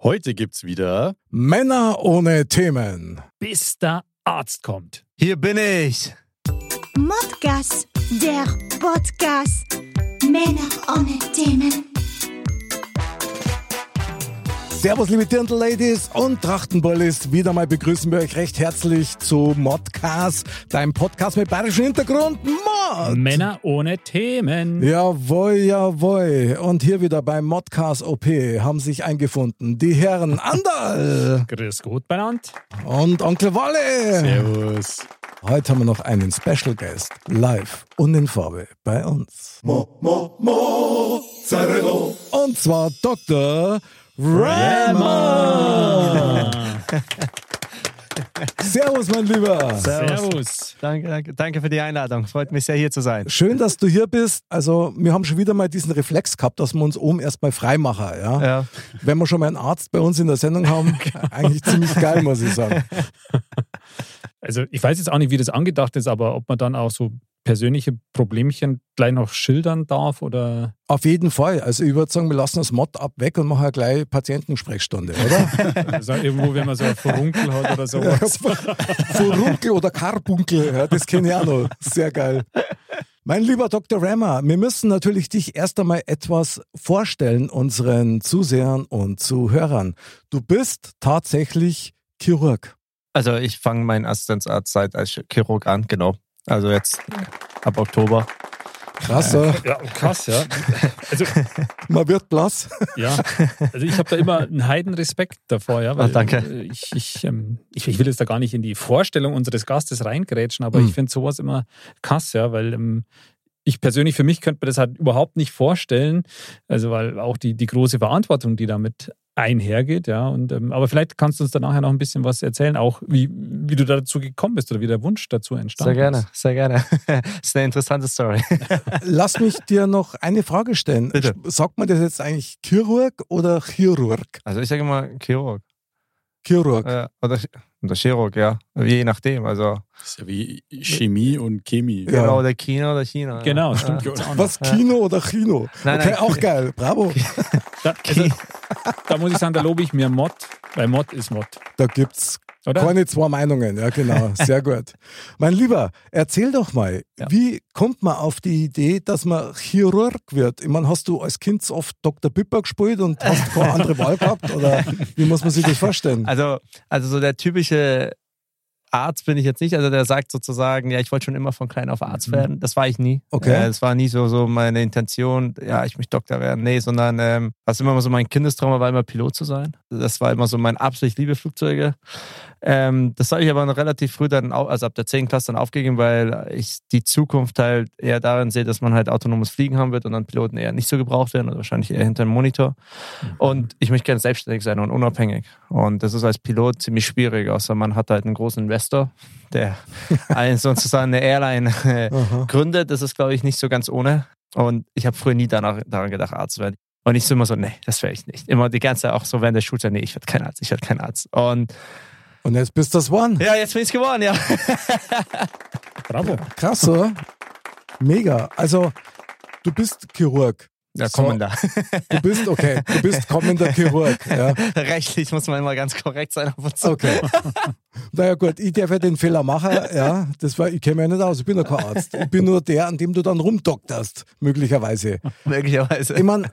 Heute gibt's wieder Männer ohne Themen. bis der Arzt kommt. Hier bin ich. Modcast, der Podcast. Männer ohne Themen. Servus, liebe Dirndl-Ladies und Trachtenbullis. Wieder mal begrüßen wir euch recht herzlich zu Modcast, deinem Podcast mit bayerischem Hintergrund. Mod! Männer ohne Themen. Jawohl, jawohl. Und hier wieder beim Modcast OP haben sich eingefunden die Herren Anderl Grüß Gott benannt. und Onkel Wolle. Servus. Heute haben wir noch einen Special Guest, live und in Farbe bei uns. Und zwar Dr. Rama. Servus, mein Lieber. Servus. Danke, danke, danke für die Einladung. Freut mich sehr, hier zu sein. Schön, dass du hier bist. Also, wir haben schon wieder mal diesen Reflex gehabt, dass wir uns oben erstmal frei machen. Ja? Ja. Wenn wir schon mal einen Arzt bei uns in der Sendung haben, eigentlich ziemlich geil, muss ich sagen. Also ich weiß jetzt auch nicht, wie das angedacht ist, aber ob man dann auch so persönliche Problemchen gleich noch schildern darf oder Auf jeden Fall. Also, ich würde sagen, wir lassen das Mod ab weg und machen gleich Patientensprechstunde, oder? also irgendwo, wenn man so ein Furunkel hat oder sowas. Furunkel oder Karbunkel, ja, das kenne ich auch noch. Sehr geil. Mein lieber Dr. Rammer, wir müssen natürlich dich erst einmal etwas vorstellen, unseren Zusehern und Zuhörern. Du bist tatsächlich Chirurg. Also ich fange meinen Assistenzarztzeit als Chirurg an, genau. Also jetzt ab Oktober. Krass, ja. Ja, krass, ja. Also, man wird blass. ja. also ich habe da immer einen Heidenrespekt davor, ja. Weil, Ah, danke. äh, Ich, ich, ähm, ich, ich will jetzt da gar nicht in die Vorstellung unseres Gastes reingrätschen, aber Mhm. ich finde sowas immer krass, ja, weil ähm, ich persönlich, für mich könnte mir das halt überhaupt nicht vorstellen. Also, weil auch die, die große Verantwortung, die damit einhergeht, ja. Und, ähm, aber vielleicht kannst du uns da nachher noch ein bisschen was erzählen, auch wie, wie du dazu gekommen bist oder wie der Wunsch dazu entstanden Sehr gerne, ist. sehr gerne. ist eine interessante Story. Lass mich dir noch eine Frage stellen. Bitte. Sagt man das jetzt eigentlich Chirurg oder Chirurg? Also ich sage immer Chirurg. Chirurg. Ja, oder, oder Chirurg, ja. Je nachdem. Also Das ist ja wie Chemie und Chemie. Ja. genau, oder China oder China. Genau, ja. stimmt. Ja. Was, Kino oder Chino? Nein, okay, nein. auch geil. Bravo. Da, also, da muss ich sagen, da lobe ich mir Mod, weil Mod ist Mod. Da gibt's Oder? keine zwei Meinungen. Ja, genau. Sehr gut. Mein Lieber, erzähl doch mal, Ja. wie kommt man auf die Idee, dass man Chirurg wird? Ich meine, hast du als Kind so oft Dr. Pipper gespielt und hast keine andere Wahl gehabt? Oder wie muss man sich das vorstellen? Also, also so der typische Arzt bin ich jetzt nicht. Also der sagt sozusagen, ja, ich wollte schon immer von klein auf Arzt werden. Das war ich nie. Okay. Äh, das war nie so, so meine Intention, ja, ich möchte Doktor werden. Nee, sondern ähm, was immer so mein Kindestrauma war, immer Pilot zu sein. Das war immer so mein Absicht, ich liebe Flugzeuge. Ähm, das habe ich aber noch relativ früh dann, au- also ab der 10. Klasse dann aufgegeben, weil ich die Zukunft halt eher darin sehe, dass man halt autonomes Fliegen haben wird und dann Piloten eher nicht so gebraucht werden oder wahrscheinlich eher hinter dem Monitor. Und ich möchte gerne selbstständig sein und unabhängig. Und das ist als Pilot ziemlich schwierig, außer man hat halt einen großen Investor, der einen sozusagen eine Airline äh, gründet. Das ist, glaube ich, nicht so ganz ohne. Und ich habe früher nie danach, daran gedacht, Arzt zu werden. Und ich so immer so, nee, das wäre ich nicht. Immer die ganze Zeit auch so während der Schulzeit, nee, ich werde kein Arzt, ich werde kein Arzt. Und Und jetzt bist du das One. ja, jetzt bin ich geworden, ja. Bravo. Krass, oder? Mega. Also, du bist Chirurg. Ja, So. kommen da. Du bist, okay, du bist kommender Chirurg. Ja. Rechtlich muss man immer ganz korrekt sein auf zu. Okay. Naja gut, ich darf ja den Fehler machen, ja. Das war, ich kenne mich ja nicht aus, ich bin ja kein Arzt. Ich bin nur der, an dem du dann rumdokterst, möglicherweise. Möglicherweise. Ich meine,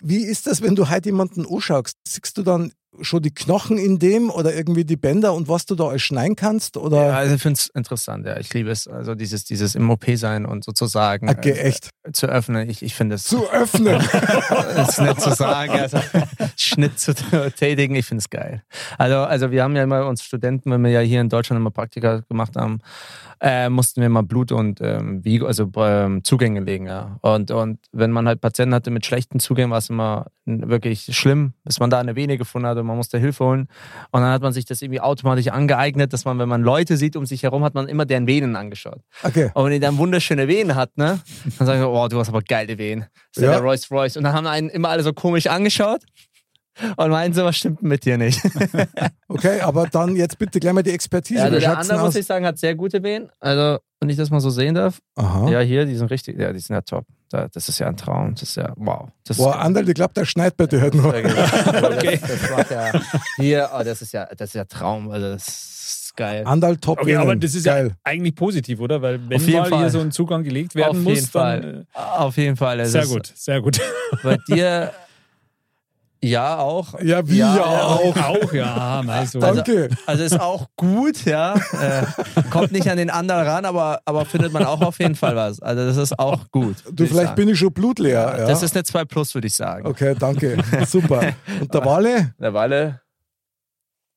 wie ist das, wenn du heute jemanden anschaust? Siehst du dann schon die Knochen in dem oder irgendwie die Bänder und was du da schneiden kannst? Oder? Ja, also ich finde es interessant, ja. Ich liebe es. Also dieses, dieses im OP sein und sozusagen Okay, echt. äh, zu öffnen. Ich, ich finde es Zu öffnen. ist nett zu sagen, also Schnitt zu tätigen, ich finde es geil. Also, also wir haben ja immer uns Studenten, wenn wir ja hier in Deutschland immer Praktika gemacht haben, äh, mussten wir mal Blut und ähm, Vigo, also ähm, Zugänge legen. Ja. Und, und wenn man halt Patienten hatte mit schlechten Zugängen, war es immer wirklich schlimm, bis man da eine Vene gefunden hat und man musste Hilfe holen. Und dann hat man sich das irgendwie automatisch angeeignet, dass man, wenn man Leute sieht um sich herum, hat man immer deren Venen angeschaut. Okay. Und wenn die dann wunderschöne Venen hat, ne, dann sagen wir, oh, du hast aber geile Venen. Das ist ja der Rolls Royce. Und dann haben einen immer alle so komisch angeschaut und meinen so, was stimmt mit dir nicht? Okay, aber dann jetzt bitte gleich mal die Expertise. Ja, also der andere, muss ich sagen, hat sehr gute Venen. Also, wenn ich das mal so sehen darf. Aha. Ja, hier, die sind richtig, ja, die sind ja top. Da, das ist ja ein Traum. Das ist ja, wow. Das Boah, Anderl, ich glaube, der schneit bei dir heute noch. okay. das, das macht ja, hier, oh, das ist ja, das ist ja Traum. Also, das ist geil. Andal top Okay, aber das ist Geil. ja eigentlich positiv, oder? Weil wenn Auf jeden mal Fall. hier so ein Zugang gelegt werden Auf muss, jeden Fall. dann Auf jeden Fall. äh, sehr ist gut, sehr gut. Bei dir, ja, auch. Ja, wie ja, auch. Auch, ja, mal so. Danke. Also ist auch gut, ja. Äh, kommt nicht an den anderen ran, aber, aber findet man auch auf jeden Fall was. Also das ist auch gut. Du, vielleicht bin ich schon blutleer. Ja? Das ist eine 2 Plus, würde ich sagen. okay, danke. Super. Und der Wale? Der Walle,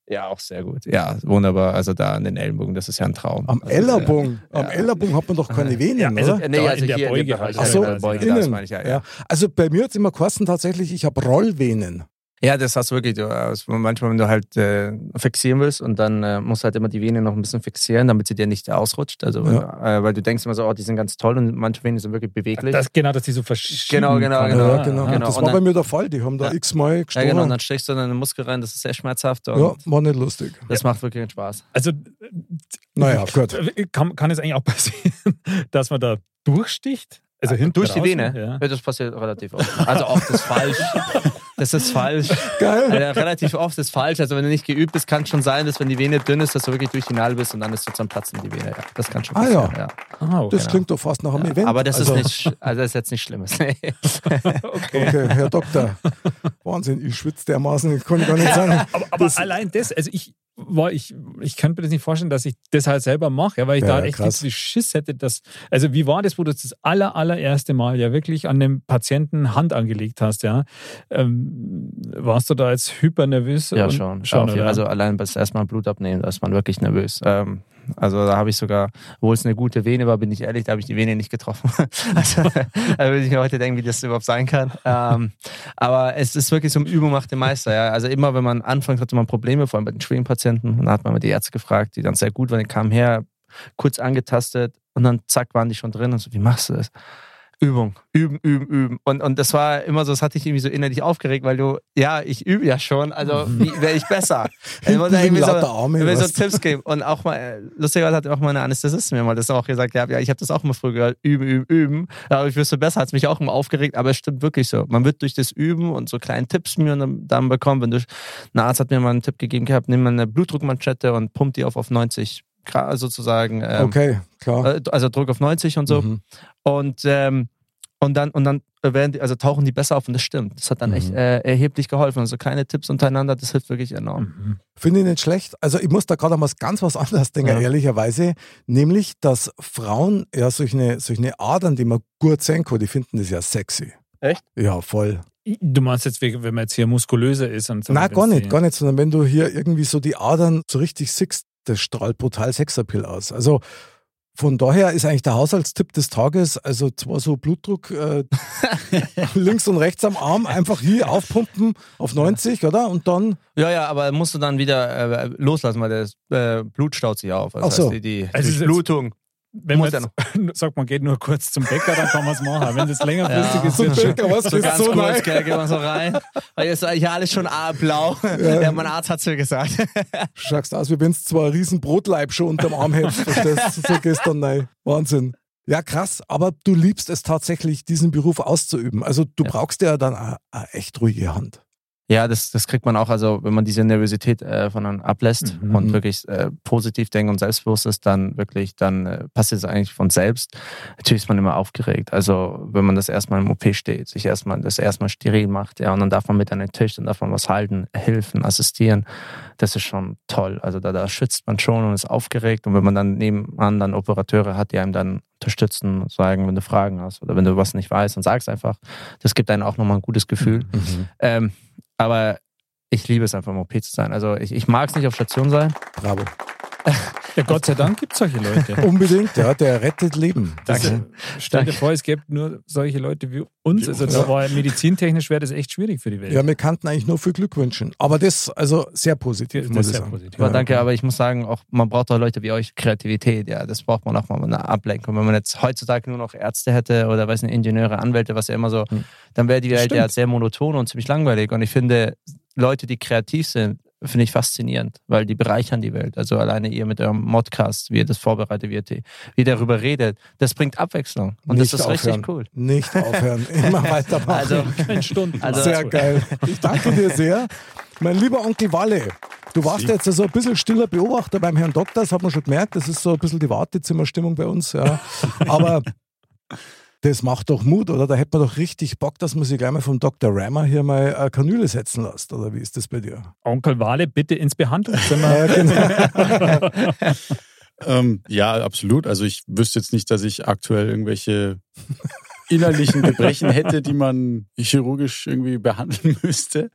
ja, auch sehr gut. Ja, wunderbar. Also da an den Ellenbogen, das ist ja ein Traum. Am also, Ellerbogen. Am ja. Ellerbogen hat man doch keine Venen, Ja, also- oder? Äh, nee, also in der hier Beuge in dem halt. Bereich, Ach so, in der Beuge, innen. das meine ich ja. Ja, Ja. Also bei mir hat es immer kosten tatsächlich, ich habe Rollvenen. Ja das hast du wirklich. Du, also manchmal, wenn du halt äh, fixieren willst und dann äh, musst du halt immer die Vene noch ein bisschen fixieren, damit sie dir nicht ausrutscht. Also, äh, weil du denkst immer so, oh, die sind ganz toll und manche Venen sind wirklich beweglich. Das, genau, dass die so verschieben. Genau, genau, genau. ja, genau. genau. Das war dann- bei mir der Fall. Die haben da Ja. x-mal ja, gestochen. genau. Und dann steckst du dann in den Muskel rein, das ist sehr schmerzhaft und ja, war nicht lustig. das macht wirklich Spaß. Also Naja, gut. kann, kann es eigentlich auch passieren, dass man da durchsticht? Also hinten Durch die raus, Vene? Ja. Ja, das passiert relativ oft. Also oft ist falsch. Das ist falsch. Geil. Also relativ oft ist falsch. Also wenn du nicht geübt bist, kann es schon sein, dass wenn die Vene dünn ist, dass du wirklich durch die Nadel bist und dann ist sozusagen platzen die Vene. Ja, das kann schon Ah, ja. passieren. ja. Ah, okay. Das klingt doch fast nach einem Event. Aber das also, ist nicht, also das ist jetzt nicht Schlimmes. Nee. Okay, Herr Doktor. Wahnsinn, ich schwitze dermaßen, ich kann gar nicht sagen. aber aber Das- allein das, also ich, war, ich, ich könnte mir das nicht vorstellen, dass ich das halt selber mache, ja, weil ich Ja, da echt krass. viel Schiss hätte. Dass, also wie war das, wo du das aller, allererste Mal ja wirklich an dem Patienten Hand angelegt hast, ja? Ähm, warst du da jetzt hypernervös? Ja, Und- schon. schon also allein bis erstmal Blut abnehmen, da ist man wirklich nervös. Ähm, also da habe ich sogar, obwohl es eine gute Vene war, bin ich ehrlich, da habe ich die Vene nicht getroffen. also da würde ich mir heute denken, wie das überhaupt sein kann. Ähm, aber es ist wirklich so eine Übung macht den Meister. Ja. Also immer, wenn man anfängt, hatte man Probleme, vor allem bei den schweren Patienten. Und dann hat man mal die Ärzte gefragt, die dann sehr gut waren, die kamen her, kurz angetastet und dann zack, waren die schon drin und so, wie machst du das? Übung, üben, üben, üben. Und, und das war immer so, das hat dich irgendwie so innerlich aufgeregt, weil du, ja, ich übe ja schon, also wie wäre ich besser? Ich wollte liegen irgendwie so, Arme, ich so? Tipps geben. Und auch mal, lustigerweise hat auch meine Anästhesistin mir mal das auch gesagt, ja, ich habe das auch immer früher gehört, üben, üben, üben. Aber ich wüsste besser, hat es mich auch immer aufgeregt, aber es stimmt wirklich so. Man wird durch das Üben und so kleine Tipps mir dann, bekommen, wenn du, ein Arzt hat mir mal einen Tipp gegeben gehabt, nimm mal eine Blutdruckmanschette und pump die auf, auf 90 Grad sozusagen. Ähm, Okay, klar. äh, Also Druck auf 90 und so. Mhm. Und, ähm, und dann, und dann werden die, also tauchen die besser auf und das stimmt. Das hat dann Mhm. echt äh, erheblich geholfen. Also kleine Tipps untereinander, das hilft wirklich enorm. Mhm. Finde ich nicht schlecht. Also ich muss da gerade was ganz was anderes denken, Ja. ehrlicherweise. Nämlich, dass Frauen ja solche, solche Adern, die man gut sehen kann, die finden das ja sexy. Echt? Ja, voll. Du meinst jetzt, wenn man jetzt hier muskulöser ist und so. Nein, gar nicht, gar nicht, sondern wenn du hier irgendwie so die Adern so richtig siehst, das strahlt brutal Sexappeal aus. Also von daher ist eigentlich der Haushaltstipp des Tages, also zwar so Blutdruck äh, links und rechts am Arm, einfach hier aufpumpen auf 90, oder? Und dann, Ja, ja, aber musst du dann wieder äh, loslassen, weil das äh, Blut staut sich auf. Also Ach so. heißt, die, die Also es ist jetzt- Durchblutung. Wenn man jetzt, sagt, man geht nur kurz zum Bäcker, dann kann man es machen. Wenn das längerfristig Ja. ist, wird schon. was So ganz so kurz, gell, gehen wir so rein. Weil jetzt ist eigentlich alles schon blau. Ja. mein Arzt hat es mir gesagt. Schaust aus, wie wenn du zwar riesen Brotleib schon unterm Arm hättest. Du? So gestern, nein. Wahnsinn. Ja, krass, aber du liebst es tatsächlich, diesen Beruf auszuüben. Also du Ja. brauchst ja dann eine, eine echt ruhige Hand. Ja, das, das kriegt man auch, also wenn man diese Nervosität äh, von dann ablässt Mhm. und wirklich äh, positiv denkt und selbstbewusst ist, dann wirklich, dann äh, passiert es eigentlich von selbst. Natürlich ist man immer aufgeregt. Also wenn man das erstmal im OP steht, sich erstmal das erstmal steril macht, ja, und dann darf man mit an den Tisch, dann darf man was halten, helfen, assistieren. Das ist schon toll. Also da, da schützt man schon und ist aufgeregt. Und wenn man dann nebenan dann Operateure hat, die einem dann unterstützen und sagen, wenn du Fragen hast oder wenn du was nicht weißt, dann sag's einfach. Das gibt einem auch nochmal ein gutes Gefühl. Ähm, aber ich liebe es einfach im OP zu sein. Also ich, ich mag es nicht auf Station sein. Bravo. Ja, Gott sei Dank gibt es solche Leute. Unbedingt, ja, der rettet Leben. Danke. Stell dir vor, es gäbe nur solche Leute wie uns. Also da war medizintechnisch wäre das echt schwierig für die Welt. Ja, wir kannten eigentlich nur viel Glück wünschen. Aber das, also sehr positiv, Das muss ist ich sehr sagen. positiv. Aber danke, aber ich muss sagen, auch man braucht auch Leute wie euch Kreativität, ja, das braucht man auch mal eine Ablenkung. Wenn man jetzt heutzutage nur noch Ärzte hätte oder weiß nicht, Ingenieure, Anwälte, was ja immer so, Hm. dann wäre die Welt stimmt. ja sehr monoton und ziemlich langweilig. Und ich finde, Leute, die kreativ sind, finde ich faszinierend, weil die bereichern die Welt. Also alleine ihr mit eurem Modcast, wie ihr das vorbereitet, wie ihr, wie ihr darüber redet, das bringt Abwechslung. Und Nicht das ist aufhören. richtig cool. Nicht aufhören, immer weitermachen. Also, Kein Stunden. Also- sehr geil. Ich danke dir sehr. Mein lieber Onkel Walle, du warst jetzt so ein bisschen stiller Beobachter beim Herrn Doktor, das hat man schon gemerkt. Das ist so ein bisschen die Wartezimmerstimmung bei uns. Ja. Aber das macht doch Mut, oder? Da hätte man doch richtig Bock, dass man sich gleich mal vom Dr. Rammer hier mal eine Kanüle setzen lässt. Oder wie ist das bei dir? Onkel Wale, bitte ins Behandlungszimmer. Ja, genau. Ähm, ja, absolut. Also ich wüsste jetzt nicht, dass ich aktuell irgendwelche innerlichen Gebrechen hätte, die man chirurgisch irgendwie behandeln müsste.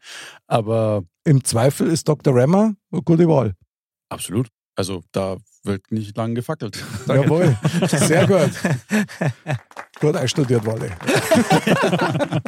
Aber Im Zweifel ist Dr. Rammer eine gute Wahl. absolut. Also da wird nicht lang gefackelt. Jawohl, sehr gut. Gut einstudiert, Walle.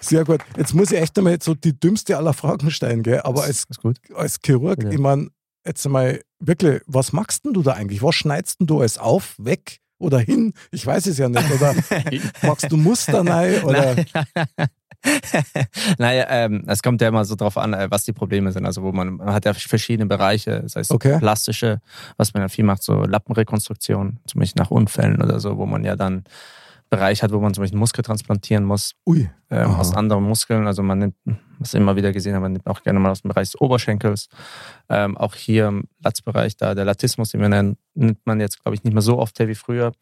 Sehr gut. Jetzt muss ich echt einmal so die dümmste aller Fragen stellen, gell? aber als, als Chirurg, Bitte. ich meine, jetzt einmal wirklich, was machst denn du da eigentlich? Was schneidest denn du alles auf, weg oder hin? Ich weiß es ja nicht. Oder machst du Muster rein? Oder? naja, ähm, es kommt ja immer so drauf an, äh, was die Probleme sind. Also wo man, man hat ja verschiedene Bereiche, das heißt Okay. plastische, was man ja viel macht, so Lappenrekonstruktion, zum Beispiel nach Unfällen oder so, wo man ja dann Bereich hat, wo man zum Beispiel Muskel transplantieren muss Ui. ähm, aus anderen Muskeln. Also man nimmt, was immer wieder gesehen habe, man nimmt auch gerne mal aus dem Bereich des Oberschenkels. Ähm, auch hier im Latzbereich, da der Latismus, den wir nennen, nimmt man jetzt, glaube ich, nicht mehr so oft her wie früher.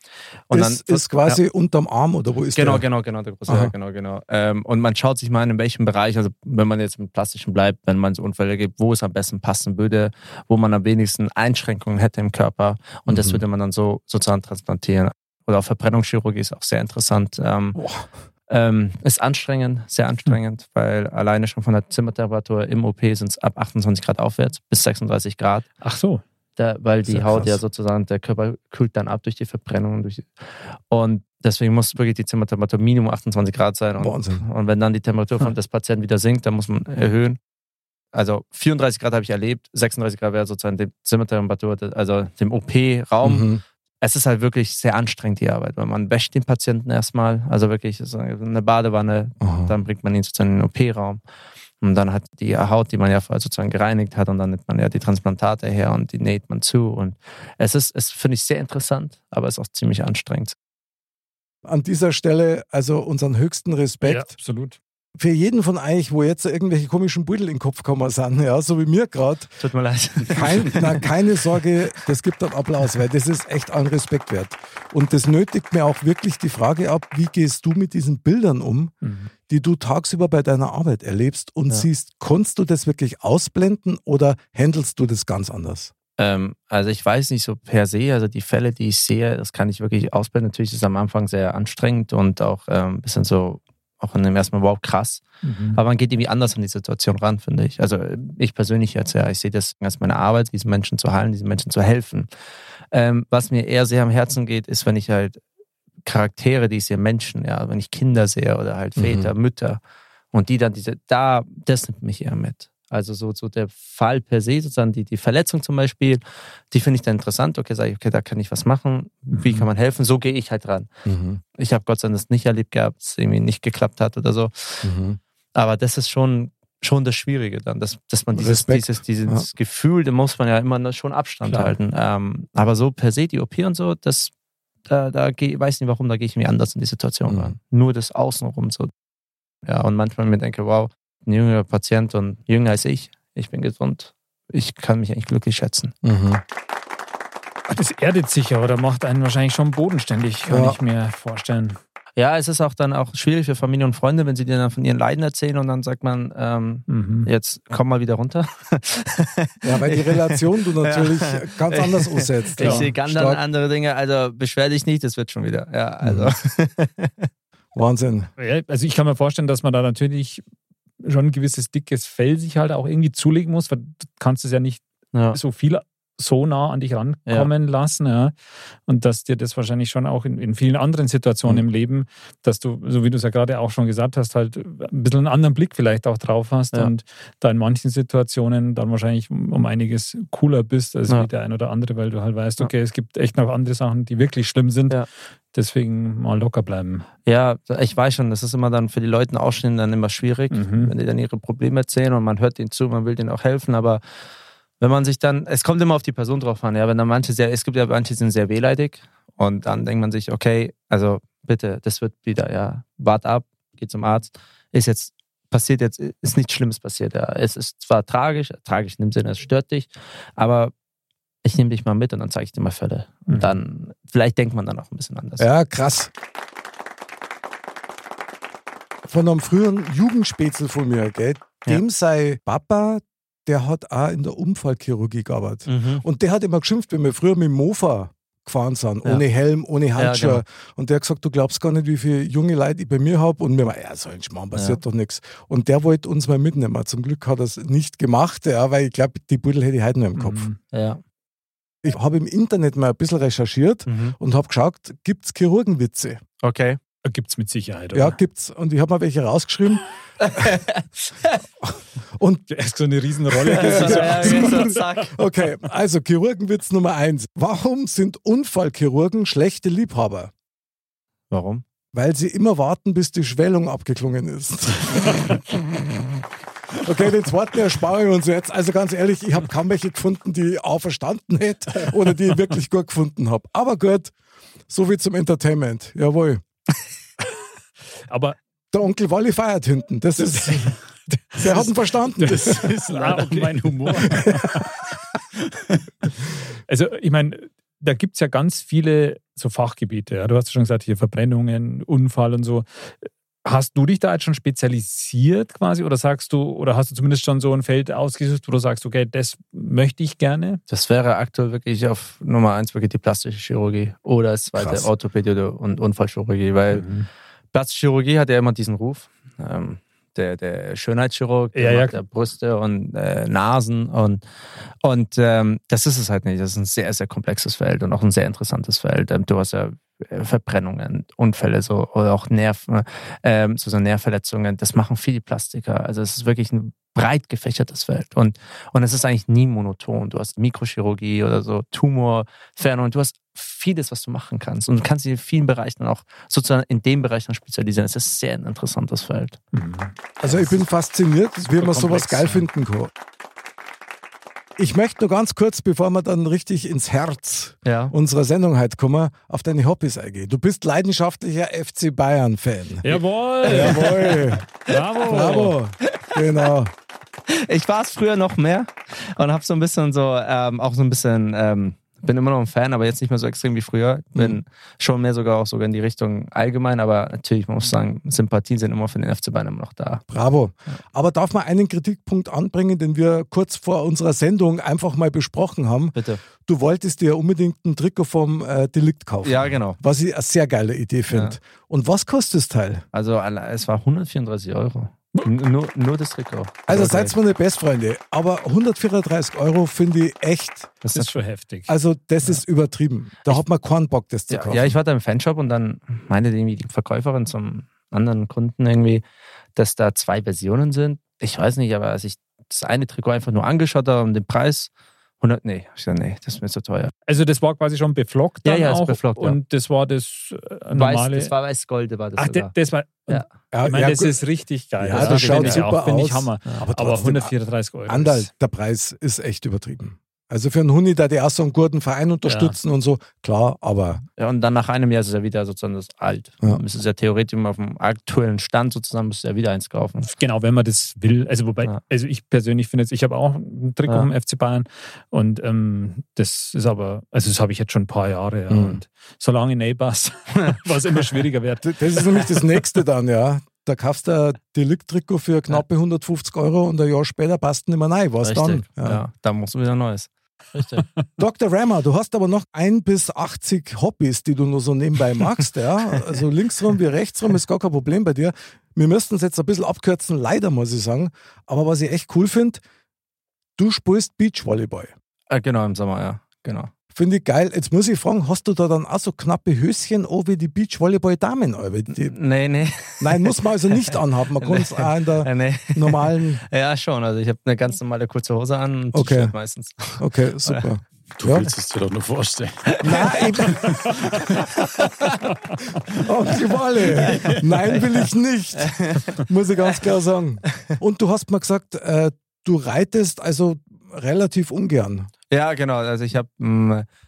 Und das ist quasi unterm Arm oder wo ist Genau, der? genau, genau, der große, ja, genau, genau. Ähm, und man schaut sich mal an, in welchem Bereich, also wenn man jetzt im Plastischen bleibt, wenn man so Unfälle gibt, wo es am besten passen würde, wo man am wenigsten Einschränkungen hätte im Körper. Und das Mhm. würde man dann so sozusagen transplantieren. Oder auch Verbrennungschirurgie ist auch sehr interessant. Ähm, ähm, ist anstrengend, sehr anstrengend, weil alleine schon von der Zimmertemperatur im OP sind es ab 28 Grad aufwärts bis 36 Grad. Ach so. Da, weil die Haut krass. ja sozusagen, der Körper kühlt dann ab durch die Verbrennung. und Durch die, und deswegen muss wirklich die Zimmertemperatur Minimum 28 Grad sein. Und, Wahnsinn. und wenn dann die Temperatur von des Patienten wieder sinkt, dann muss man erhöhen. Also 34 Grad habe ich erlebt, 36 Grad wäre sozusagen die Zimmertemperatur, also dem OP-Raum. Mhm. Es ist halt wirklich sehr anstrengend, die Arbeit, weil man wäscht den Patienten erstmal, also wirklich eine Badewanne, Aha. dann bringt man ihn sozusagen in den OP-Raum. Und dann hat die Haut, die man ja vorher sozusagen gereinigt hat, und dann nimmt man ja die Transplantate her und die näht man zu. Und es ist, es finde ich sehr interessant, aber es ist auch ziemlich anstrengend. An dieser Stelle also unseren höchsten Ja, Respekt. absolut. Für jeden von euch, wo jetzt irgendwelche komischen Beutel in den Kopf kommen sind, ja, so wie mir gerade, Tut mir leid. kein, na, keine Sorge, das gibt einen Applaus, weil das ist echt allen Respekt wert. Und das nötigt mir auch wirklich die Frage ab, wie gehst du mit diesen Bildern um, Mhm. die du tagsüber bei deiner Arbeit erlebst und Ja. siehst, kannst du das wirklich ausblenden oder handelst du das ganz anders? Ähm, also ich weiß nicht so per se, also die Fälle, die ich sehe, das kann ich wirklich ausblenden. Natürlich ist es am Anfang sehr anstrengend und auch ähm, ein bisschen so, auch in dem ersten Mal, wow, krass. Mhm. Aber man geht irgendwie anders an die Situation ran, finde ich. Also ich persönlich jetzt, ja, ich sehe das als meine Arbeit, diesen Menschen zu heilen, diesen Menschen zu helfen. Ähm, was mir eher sehr am Herzen geht, ist, wenn ich halt Charaktere, die ich sehe, Menschen, ja, wenn ich Kinder sehe oder halt Mhm. Väter, Mütter und die dann diese, da, das nimmt mich eher mit. Also so, so der Fall per se, sozusagen die, die Verletzung zum Beispiel, die finde ich dann interessant. Okay, sage ich, okay, da kann ich was machen. Wie Mhm. kann man helfen? So gehe ich halt ran. Ich habe Gott sei Dank das nicht erlebt gehabt, dass es irgendwie nicht geklappt hat oder so. Aber das ist schon, schon das Schwierige dann, dass, dass man dieses, Respekt. dieses, dieses Gefühl, da muss man ja immer schon Abstand Klar. halten. Ähm, aber so per se die OP und so, das, da, da geh, weiß nicht warum, da gehe ich mir anders in die Situation Mhm. ran. Nur das Außenrum so. Ja, und manchmal mir denke, wow, ein jüngerer Patient und jünger als ich, ich bin gesund. Ich kann mich eigentlich glücklich schätzen. Das erdet sich ja oder macht einen wahrscheinlich schon bodenständig, kann Ja. ich mir vorstellen. Ja, es ist auch dann auch schwierig für Familie und Freunde, wenn sie dir dann von ihren Leiden erzählen und dann sagt man, ähm, Mhm. jetzt komm mal wieder runter. Ja, weil die Relation du natürlich ganz anders umsetzt. Ich ja. sehe ganz Stark. andere Dinge, also beschwer dich nicht, das wird schon wieder. Ja, also. Wahnsinn. Ja, also ich kann mir vorstellen, dass man da natürlich schon ein gewisses dickes Fell sich halt auch irgendwie zulegen muss, weil du kannst es ja nicht Ja. so viel so nah an dich rankommen lassen. Ja. Und dass dir das wahrscheinlich schon auch in, in vielen anderen Situationen Mhm. im Leben, dass du, so wie du es ja gerade auch schon gesagt hast, halt ein bisschen einen anderen Blick vielleicht auch drauf hast Ja. und da in manchen Situationen dann wahrscheinlich um einiges cooler bist als Ja. wie der ein oder andere, weil du halt weißt, Ja. okay, es gibt echt noch andere Sachen, die wirklich schlimm sind. Ja. Deswegen mal locker bleiben. Ja, ich weiß schon, das ist immer dann für die Leute Ausstehen dann immer schwierig, Mhm. wenn die dann ihre Probleme erzählen und man hört ihnen zu, man will denen auch helfen, aber wenn man sich dann, es kommt immer auf die Person drauf an, ja, wenn dann manche sehr, es gibt ja manche, die sind sehr wehleidig und dann denkt man sich, okay, also bitte, das wird wieder, ja, wart ab, geh zum Arzt, ist jetzt passiert jetzt, ist nichts Schlimmes passiert, ja, es ist zwar tragisch, tragisch in dem Sinne, es stört dich, aber ich nehme dich mal mit und dann zeige ich dir mal Fälle. Mhm. Und dann, vielleicht denkt man dann auch ein bisschen anders. Ja, krass. Von einem früheren Jugendspätzl von mir, gell? Dem Ja. sei Papa, der hat auch in der Unfallchirurgie gearbeitet. Mhm. Und der hat immer geschimpft, wenn wir früher mit dem Mofa gefahren sind, Ja. ohne Helm, ohne Handschuhe. genau. Und der hat gesagt, du glaubst gar nicht, wie viele junge Leute ich bei mir habe. Und wir waren, ja, so ein Schmarrn, passiert doch nichts. Und der wollte uns mal mitnehmen. Zum Glück hat er es nicht gemacht, ja, weil ich glaube, die Buddel hätte ich heute noch im Kopf. Mhm. Ja. Ich habe im Internet mal ein bisschen recherchiert Mhm. und habe geschaut, gibt es Chirurgenwitze? Okay. Gibt es mit Sicherheit. Ja, Oder? gibt's. Und ich habe mal welche rausgeschrieben. und Ja. So eine Riesenrolle. Ja, ja, okay, also Chirurgenwitz Nummer eins. Warum sind Unfallchirurgen schlechte Liebhaber? Warum? Weil sie immer warten, bis die Schwellung abgeklungen ist. Okay, den zweiten erspare ich uns jetzt. Also ganz ehrlich, ich habe kaum welche gefunden, die ich auch verstanden hätte oder die ich wirklich gut gefunden habe. Aber gut, so viel zum Entertainment. Jawohl. Aber Der Onkel Wally feiert hinten. Das ist, der hat ihn verstanden. das ist leider auch mein Humor. also, ich meine, da gibt es ja ganz viele so Fachgebiete. Ja. Du hast ja schon gesagt, hier Verbrennungen, Unfall und so. Hast du dich da jetzt schon spezialisiert quasi oder sagst du, oder hast du zumindest schon so ein Feld ausgesucht, wo du sagst, okay, das möchte ich gerne? Das wäre aktuell wirklich auf Nummer eins wirklich die plastische Chirurgie oder das zweite Krass. Orthopädie und Unfallchirurgie, weil Mhm. plastische Chirurgie hat ja immer diesen Ruf. Ähm, der, der Schönheitschirurg, der Ja, ja. ja Brüste und äh, Nasen und, und ähm, das ist es halt nicht. Das ist ein sehr, sehr komplexes Feld und auch ein sehr interessantes Feld. Ähm, du hast ja Verbrennungen, Unfälle so oder auch Nerv, ähm, so, so Nervverletzungen. Das machen viele Plastiker. Also es ist wirklich ein breit gefächertes Feld und, und es ist eigentlich nie monoton. Du hast Mikrochirurgie oder so Tumorfernung. Du hast vieles, was du machen kannst und du kannst dich in vielen Bereichen dann auch sozusagen in dem Bereich dann spezialisieren. Es ist sehr ein interessantes Feld. Mhm. Also ich bin fasziniert, wie man sowas geil finden kann. Ich möchte nur ganz kurz, bevor wir dann richtig ins Herz Ja. unserer Sendung heute kommen, auf deine Hobbys eingehen. Du bist leidenschaftlicher FC Bayern-Fan. Jawohl! Jawohl, Bravo! bravo. Genau. Ich war es früher noch mehr und habe so ein bisschen so, ähm, auch so ein bisschen, ähm, bin immer noch ein Fan, aber jetzt nicht mehr so extrem wie früher. Bin schon mehr sogar auch sogar in die Richtung allgemein, aber natürlich, man muss sagen, Sympathien sind immer für den FC Bayern immer noch da. Bravo. Aber darf man einen Kritikpunkt anbringen, den wir kurz vor unserer Sendung einfach mal besprochen haben? Bitte. Du wolltest dir unbedingt ein Trikot vom äh, Delikt kaufen. Ja, genau. Was ich eine sehr geile Idee finde. Ja. Und was kostet das Teil? Also es war 134 Euro. Nur, nur das Trikot. Also Okay. seid nicht Bestfreunde, aber 134 Euro finde ich echt, Das ist schon heftig. also das ist übertrieben. Da hat man keinen Bock, das zu Ja, kaufen. ja, ich war da im Fanshop und dann meinte irgendwie die Verkäuferin zum anderen Kunden irgendwie, dass da zwei Versionen sind. Ich weiß nicht, aber als ich das eine Trikot einfach nur angeschaut habe und den Preis, 100, nee, ich sag, nee, das ist mir zu teuer. Also das war quasi schon beflockt Ja, dann ja, ist auch beflockt, ja. und das war das äh, Weiß, normale. das war weiß-golde, war das Ach, sogar. das war. Ja. Ja, Ich meine, ja, das gut. ist richtig geil. Ja, das finde schaut super auch, finde ich aus. Hammer. aber Aber trotzdem, 134 Euro. Andal, der Preis ist echt übertrieben. Also für einen Huni, der die auch so einen guten Verein unterstützen und so, klar, aber Ja, und dann nach einem Jahr ist es ja wieder sozusagen das alt. Ja. Ja. Müsste es ja theoretisch immer auf dem aktuellen Stand sozusagen, müsste ja wieder eins kaufen. Genau, wenn man das will. Also wobei, Ja. also ich persönlich finde jetzt, ich habe auch ein Trikot Ja. vom FC Bayern und ähm, das ist aber, also das habe ich jetzt schon ein paar Jahre. Ja, Mhm. Und solange ich nicht passe, was immer schwieriger wird. das ist nämlich das nächste dann, ja. Da kaufst du ein Delikt-Trikot für knappe 150 Euro und ein Jahr später passt nicht mehr rein. Was dann? Richtig. Ja. da muss wieder Neues. Richtig. Dr. Rammer, du hast aber noch ein bis 80 Hobbys, die du nur so nebenbei magst. Ja? Also linksrum wie rechtsrum ist gar kein Problem bei dir. Wir müssten es jetzt ein bisschen abkürzen, leider muss ich sagen. Aber was ich echt cool finde, du spielst Beachvolleyball. Äh, genau, im Sommer, ja. Genau. Finde ich geil. Jetzt muss ich fragen, hast du da dann auch so knappe Höschen auch wie die Beachvolleyball-Damen? Die- Nee, nee. Nein, muss man also nicht anhaben. Man kann es auch in der nee. normalen. Ja, schon. Also ich habe eine ganz normale kurze Hose an und Okay. Meistens. Okay, super. Du Ja. willst es dir doch nur vorstellen. Nein! Onkel Walle! Nein, will ich nicht. Muss ich ganz klar sagen. Und du hast mal gesagt, äh, du reitest also relativ ungern. Ja, genau. Also ich habe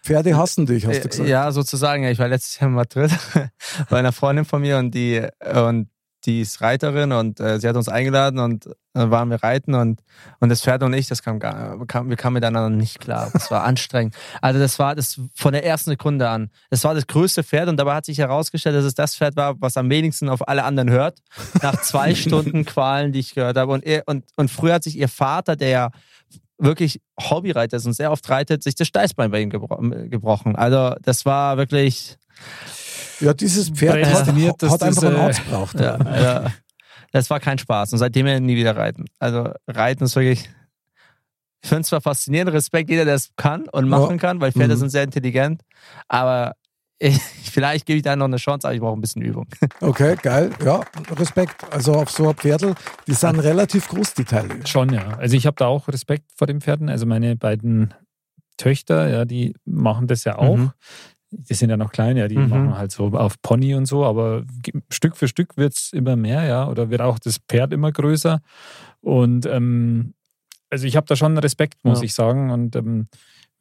Pferde hassen dich, hast du gesagt. ja sozusagen. Ich war letztes Jahr in Madrid bei einer Freundin von mir und die und die ist Reiterin und äh, sie hat uns eingeladen und dann waren wir reiten und und das Pferd und ich, das kam, gar, kam wir kamen miteinander nicht klar. Das war anstrengend. Also das war das von der ersten Sekunde an. Es war das größte Pferd und dabei hat sich herausgestellt, dass es das Pferd war, was am wenigsten auf alle anderen hört. Nach zwei Stunden Qualen, die ich gehört habe und er, und und früher hat sich ihr Vater, der ja wirklich Hobbyreiter ist und sehr oft reitet, sich das Steißbein bei ihm gebro gebrochen. Also das war wirklich, Ja, dieses Pferd hat, hat einfach das, einen äh, Arzt braucht. ja, ja, das war kein Spaß. Und seitdem wir nie wieder reiten. Also reiten ist wirklich, ich finde es zwar faszinierend, Respekt jeder, der es kann und machen Ja. kann, weil Pferde Mhm. sind sehr intelligent, aber vielleicht gebe ich da noch eine Chance, aber ich brauche ein bisschen Übung. Okay, geil. Ja, Respekt. Also auf so ein Pferdl, die sind relativ groß, die Teile. Schon, ja. Also ich habe da auch Respekt vor den Pferden. Also meine beiden Töchter, ja, die machen das ja auch. Mhm. Die sind ja noch klein, ja, die Mhm. machen halt so auf Pony und so, aber Stück für Stück wird es immer mehr, ja, oder wird auch das Pferd immer größer. Und ähm, also ich habe da schon Respekt, muss Ja. ich sagen. Und ähm,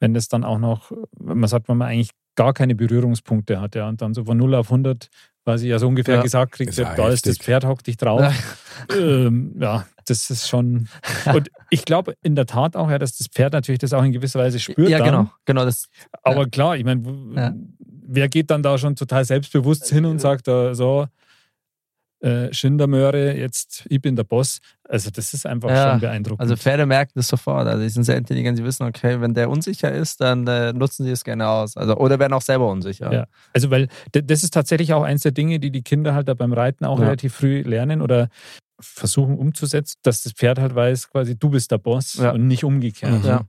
wenn das dann auch noch, man sagt, wenn man eigentlich gar keine Berührungspunkte hat, ja, und dann so von 0 auf 100 quasi ja so ungefähr Ja. gesagt kriegt, ja da ist das. Pferd, hock dich drauf. ähm, ja, das ist schon. Und ich glaube in der Tat auch, ja, dass das Pferd natürlich das auch in gewisser Weise spürt. ja, dann. genau, genau das. Aber klar, ich meine, wer geht dann da schon total selbstbewusst hin und sagt da so, äh, Schindermöhre, jetzt ich bin der Boss. Also das ist einfach Ja, schon beeindruckend. Also Pferde merken das sofort. Also die sind sehr intelligent, sie wissen, okay, wenn der unsicher ist, dann äh, nutzen sie es gerne aus. Also, oder werden auch selber unsicher. Ja. Also, weil das ist tatsächlich auch eins der Dinge, die die Kinder halt da beim Reiten auch Ja. relativ früh lernen oder versuchen umzusetzen, dass das Pferd halt weiß, quasi du bist der Boss Ja. und nicht umgekehrt. Ja.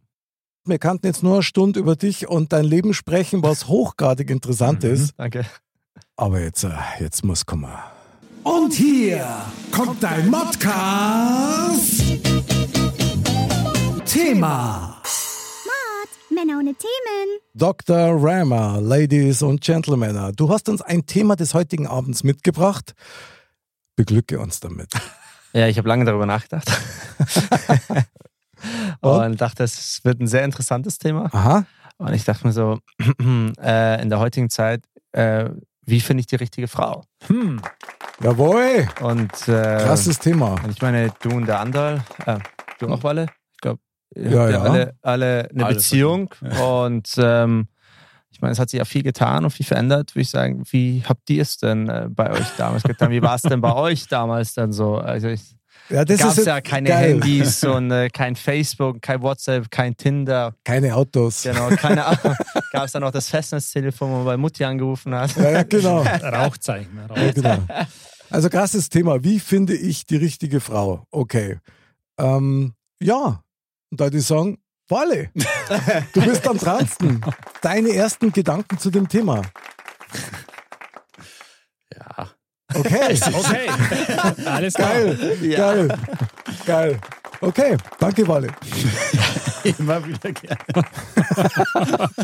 Wir kannten jetzt nur eine Stunde über dich und dein Leben sprechen, was hochgradig interessant Mhm. ist. Danke. Aber jetzt, äh, jetzt muss kommen. Und hier kommt dein Modcast. Thema. Männer ohne Themen. Dr. Rama, Ladies und Gentlemen, du hast uns ein Thema des heutigen Abends mitgebracht. Beglücke uns damit. Ja, ich habe lange darüber nachgedacht. Und? und dachte, es wird ein sehr interessantes Thema. Aha. Und ich dachte mir so, äh, in der heutigen Zeit, äh, wie finde ich die richtige Frau? Hm. Jawohl. Und äh, Krasses Thema. und ich meine, du und der Andal, äh, du auch, Walle? Ich glaube, ihr Ja, habt ja. alle, alle eine Alle Beziehung. Und ähm, ich meine, es hat sich ja viel getan und viel verändert, würde ich sagen. Wie habt ihr es denn äh, bei euch damals getan? Wie war es denn bei euch damals dann so? Also ich, Ja, das gab ist es ja keine geil. Handys und äh, kein Facebook, kein WhatsApp, kein Tinder. Keine Autos. Genau, keine Ahnung. Gab es dann noch das Festnetztelefon, wo man bei Mutti angerufen hat? Ja, ja, genau. Rauchzeichen. Ja, Rauchzeichen. genau. Also krasses Thema. Wie finde ich die richtige Frau? Okay. Ähm, ja, und da würde ich sagen, Walle, du bist am dransten. Deine ersten Gedanken zu dem Thema. Ja. Okay, Okay, alles klar. geil, geil, geil. Okay, danke, Walle. Immer wieder gerne.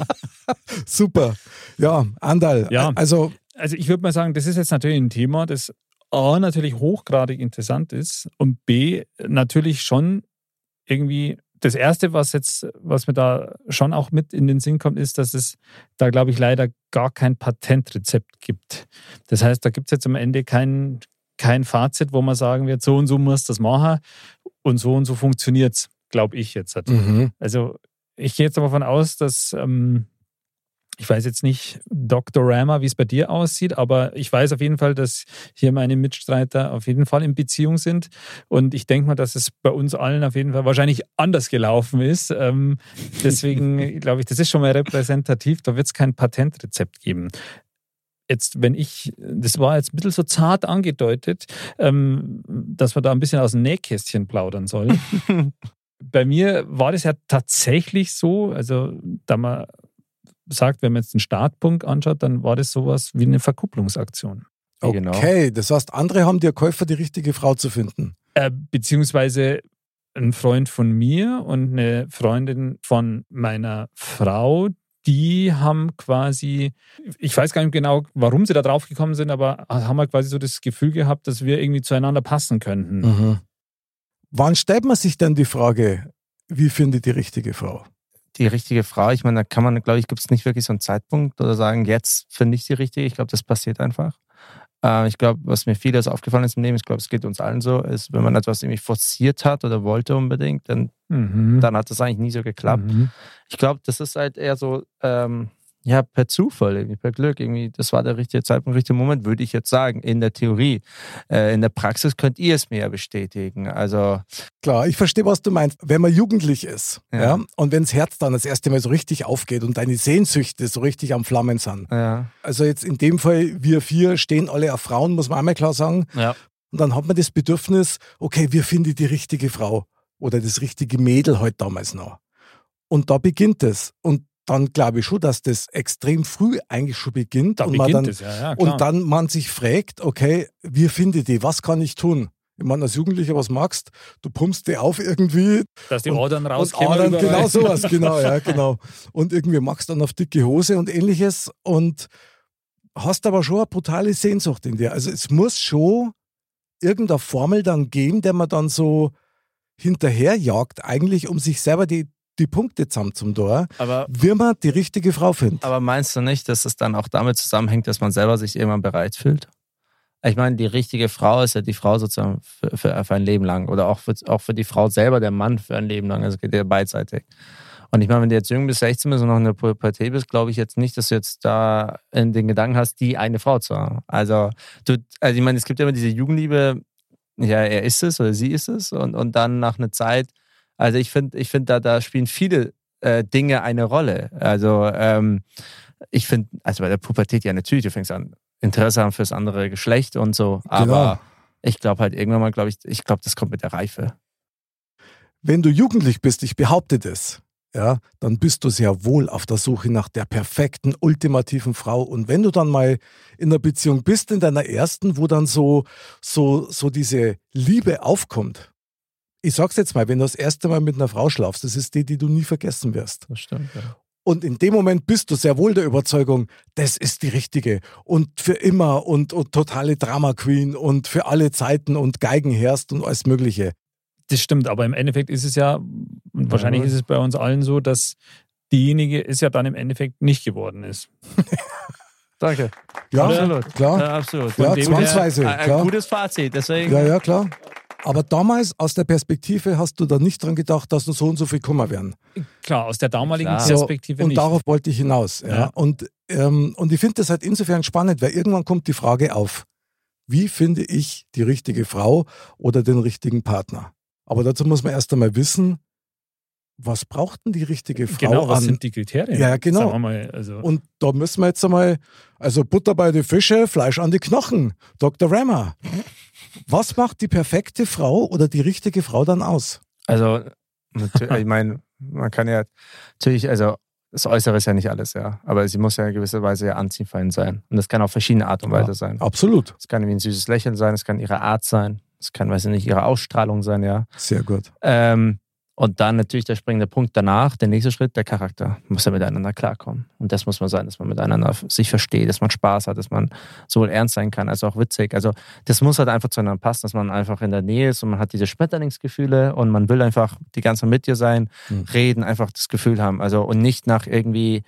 Super. Ja, Andal. Ja. Also, Also ich würde mal sagen, das ist jetzt natürlich ein Thema, das A natürlich hochgradig interessant ist und B natürlich schon irgendwie das erste, was jetzt, was mir da schon auch mit in den Sinn kommt, ist, dass es da, glaube ich, leider gar kein Patentrezept gibt. Das heißt, da gibt es jetzt am Ende kein, kein Fazit, wo man sagen wird, so und so muss das machen und so und so funktioniert es, glaube ich jetzt. mhm. Also ich gehe jetzt aber davon aus, dass ähm, ich weiß jetzt nicht, Dr. Rama, wie es bei dir aussieht, aber ich weiß auf jeden Fall, dass hier meine Mitstreiter auf jeden Fall in Beziehung sind. Und ich denke mal, dass es bei uns allen auf jeden Fall wahrscheinlich anders gelaufen ist. Ähm, deswegen glaube ich, das ist schon mal repräsentativ. Da wird es kein Patentrezept geben. Jetzt, wenn ich, das war jetzt ein bisschen so zart angedeutet, ähm, dass wir da ein bisschen aus dem Nähkästchen plaudern sollen. bei mir war das ja tatsächlich so, also da man sagt, wenn man jetzt den Startpunkt anschaut, dann war das sowas wie eine Verkupplungsaktion. Genau. Okay, das heißt, andere haben dir geholfen, die richtige Frau zu finden. Äh, beziehungsweise ein Freund von mir und eine Freundin von meiner Frau, die haben quasi, ich weiß gar nicht genau, warum sie da drauf gekommen sind, aber haben halt quasi so das Gefühl gehabt, dass wir irgendwie zueinander passen könnten. Mhm. Wann stellt man sich denn die Frage, wie finde ich die richtige Frau? Die richtige Frau, ich meine, da kann man, glaube ich, gibt es nicht wirklich so einen Zeitpunkt oder sagen, jetzt finde ich die richtige. Ich glaube, das passiert einfach. Äh, ich glaube, was mir vieles aufgefallen ist im Leben, ich glaube, es geht uns allen so, ist, wenn man etwas irgendwie forciert hat oder wollte unbedingt, dann, Mhm. dann hat das eigentlich nie so geklappt. Mhm. Ich glaube, das ist halt eher so, ähm, ja, per Zufall, irgendwie, per Glück, irgendwie, das war der richtige Zeitpunkt, richtige Moment, würde ich jetzt sagen, in der Theorie. Äh, in der Praxis könnt ihr es mir ja bestätigen. Also, Klar, ich verstehe, was du meinst. Wenn man jugendlich ist ja. Ja. und wenn das Herz dann das erste Mal so richtig aufgeht und deine Sehnsüchte so richtig am Flammen sind. ja. Also jetzt in dem Fall, wir vier stehen alle auf Frauen, muss man einmal klar sagen. Ja. Und dann hat man das Bedürfnis, okay, wir finden die richtige Frau oder das richtige Mädel halt damals noch. Und da beginnt es. Und dann glaube ich schon, dass das extrem früh eigentlich schon beginnt. Da und man beginnt dann, es, ja, ja. Und dann man sich fragt, okay, wie finde ich die? Was kann ich tun? Ich meine, als Jugendlicher, was magst du? pumpst die auf irgendwie. Dass die Adern rauskommen. Adern, genau sowas, genau, ja, genau. Und irgendwie machst dann auf dicke Hose und ähnliches und hast aber schon eine brutale Sehnsucht in dir. Also es muss schon irgendeine Formel dann geben, der man dann so hinterherjagt, eigentlich, um sich selber die, die Punkte zusammen zum Tor, Aber, wie man die richtige Frau findet. aber meinst du nicht, dass es dann auch damit zusammenhängt, dass man selber sich irgendwann bereit fühlt? Ich meine, die richtige Frau ist ja die Frau sozusagen für, für, für ein Leben lang oder auch für, auch für die Frau selber, der Mann für ein Leben lang. Also geht ja beidseitig. Und ich meine, wenn du jetzt jung bis 16 bist und noch in der Pubertät bist, glaube ich jetzt nicht, dass du jetzt da in den Gedanken hast, die eine Frau zu haben. Also, du, also ich meine, es gibt ja immer diese Jugendliebe, ja, er ist es oder sie ist es und, und dann nach einer Zeit, also ich finde, ich finde, da, da spielen viele äh, Dinge eine Rolle. Also ähm, ich finde, also bei der Pubertät ja natürlich, du fängst an, Interesse haben fürs andere Geschlecht und so, aber Genau. ich glaube halt irgendwann mal, glaube ich, ich glaube, das kommt mit der Reife. Wenn du jugendlich bist, ich behaupte das, ja, dann bist du sehr wohl auf der Suche nach der perfekten, ultimativen Frau. Und wenn du dann mal in einer Beziehung bist, in deiner ersten, wo dann so, so, so diese Liebe aufkommt. Ich sag's jetzt mal, wenn du das erste Mal mit einer Frau schlafst, das ist die, die du nie vergessen wirst. Das stimmt. Ja. Und in dem Moment bist du sehr wohl der Überzeugung, das ist die richtige. Und für immer und, und totale Drama Queen und für alle Zeiten und Geigenherst und alles Mögliche. Das stimmt, aber im Endeffekt ist es ja, und wahrscheinlich Ja. ist es bei uns allen so, dass diejenige es ja dann im Endeffekt nicht geworden ist. Danke. Ja, absolut. klar. Ja, absolut. Ja, zwangsweise, her, Ein, klar. ein gutes Fazit. Deswegen, Ja, ja, klar. Aber damals aus der Perspektive hast du da nicht dran gedacht, dass du so und so viel Kummer werden. Klar, aus der damaligen Klar. Perspektive und nicht. darauf wollte ich hinaus. Ja. Ja. Und, ähm, und ich finde das halt insofern spannend, weil irgendwann kommt die Frage auf, wie finde ich die richtige Frau oder den richtigen Partner? Aber dazu muss man erst einmal wissen, was braucht denn die richtige Frau genau, was an? sind die Kriterien? Ja, genau. Sagen wir mal, also, Und da müssen wir jetzt einmal, also Butter bei die Fische, Fleisch an die Knochen. Dr. Rammer, was macht die perfekte Frau oder die richtige Frau dann aus? Also, natürlich, ich meine, man kann ja natürlich, also das Äußere ist ja nicht alles, ja. Aber sie muss ja in gewisser Weise ja anziehend sein. Und das kann auf verschiedene Art und Weise Ja. sein. Absolut. Es kann wie ein süßes Lächeln sein, es kann ihre Art sein, es kann, weiß ich nicht, ihre Ausstrahlung sein, ja. Sehr gut. Ähm, und dann natürlich der springende Punkt danach, der nächste Schritt, der Charakter. Man muss ja miteinander klarkommen. Und das muss man sein, dass man miteinander sich versteht, dass man Spaß hat, dass man sowohl ernst sein kann als auch witzig. Also das muss halt einfach zueinander passen, dass man einfach in der Nähe ist und man hat diese Schmetterlingsgefühle und man will einfach die ganze Zeit mit dir sein, Mhm. reden, einfach das Gefühl haben. Also und nicht nach irgendwie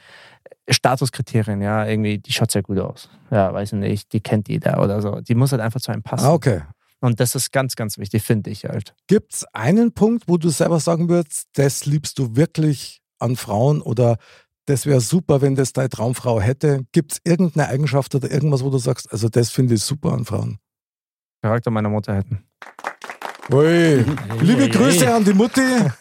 Statuskriterien, ja, irgendwie, die schaut sehr gut aus. Ja, weiß ich nicht, die kennt jeder oder so. Die muss halt einfach zu einem passen. Ah, okay. Und das ist ganz, ganz wichtig, finde ich halt. Gibt es einen Punkt, wo du selber sagen würdest, das liebst du wirklich an Frauen oder das wäre super, wenn das deine Traumfrau hätte? Gibt es irgendeine Eigenschaft oder irgendwas, wo du sagst, also das finde ich super an Frauen? Charakter meiner Mutter hätten. Ui. Liebe Grüße an die Mutti.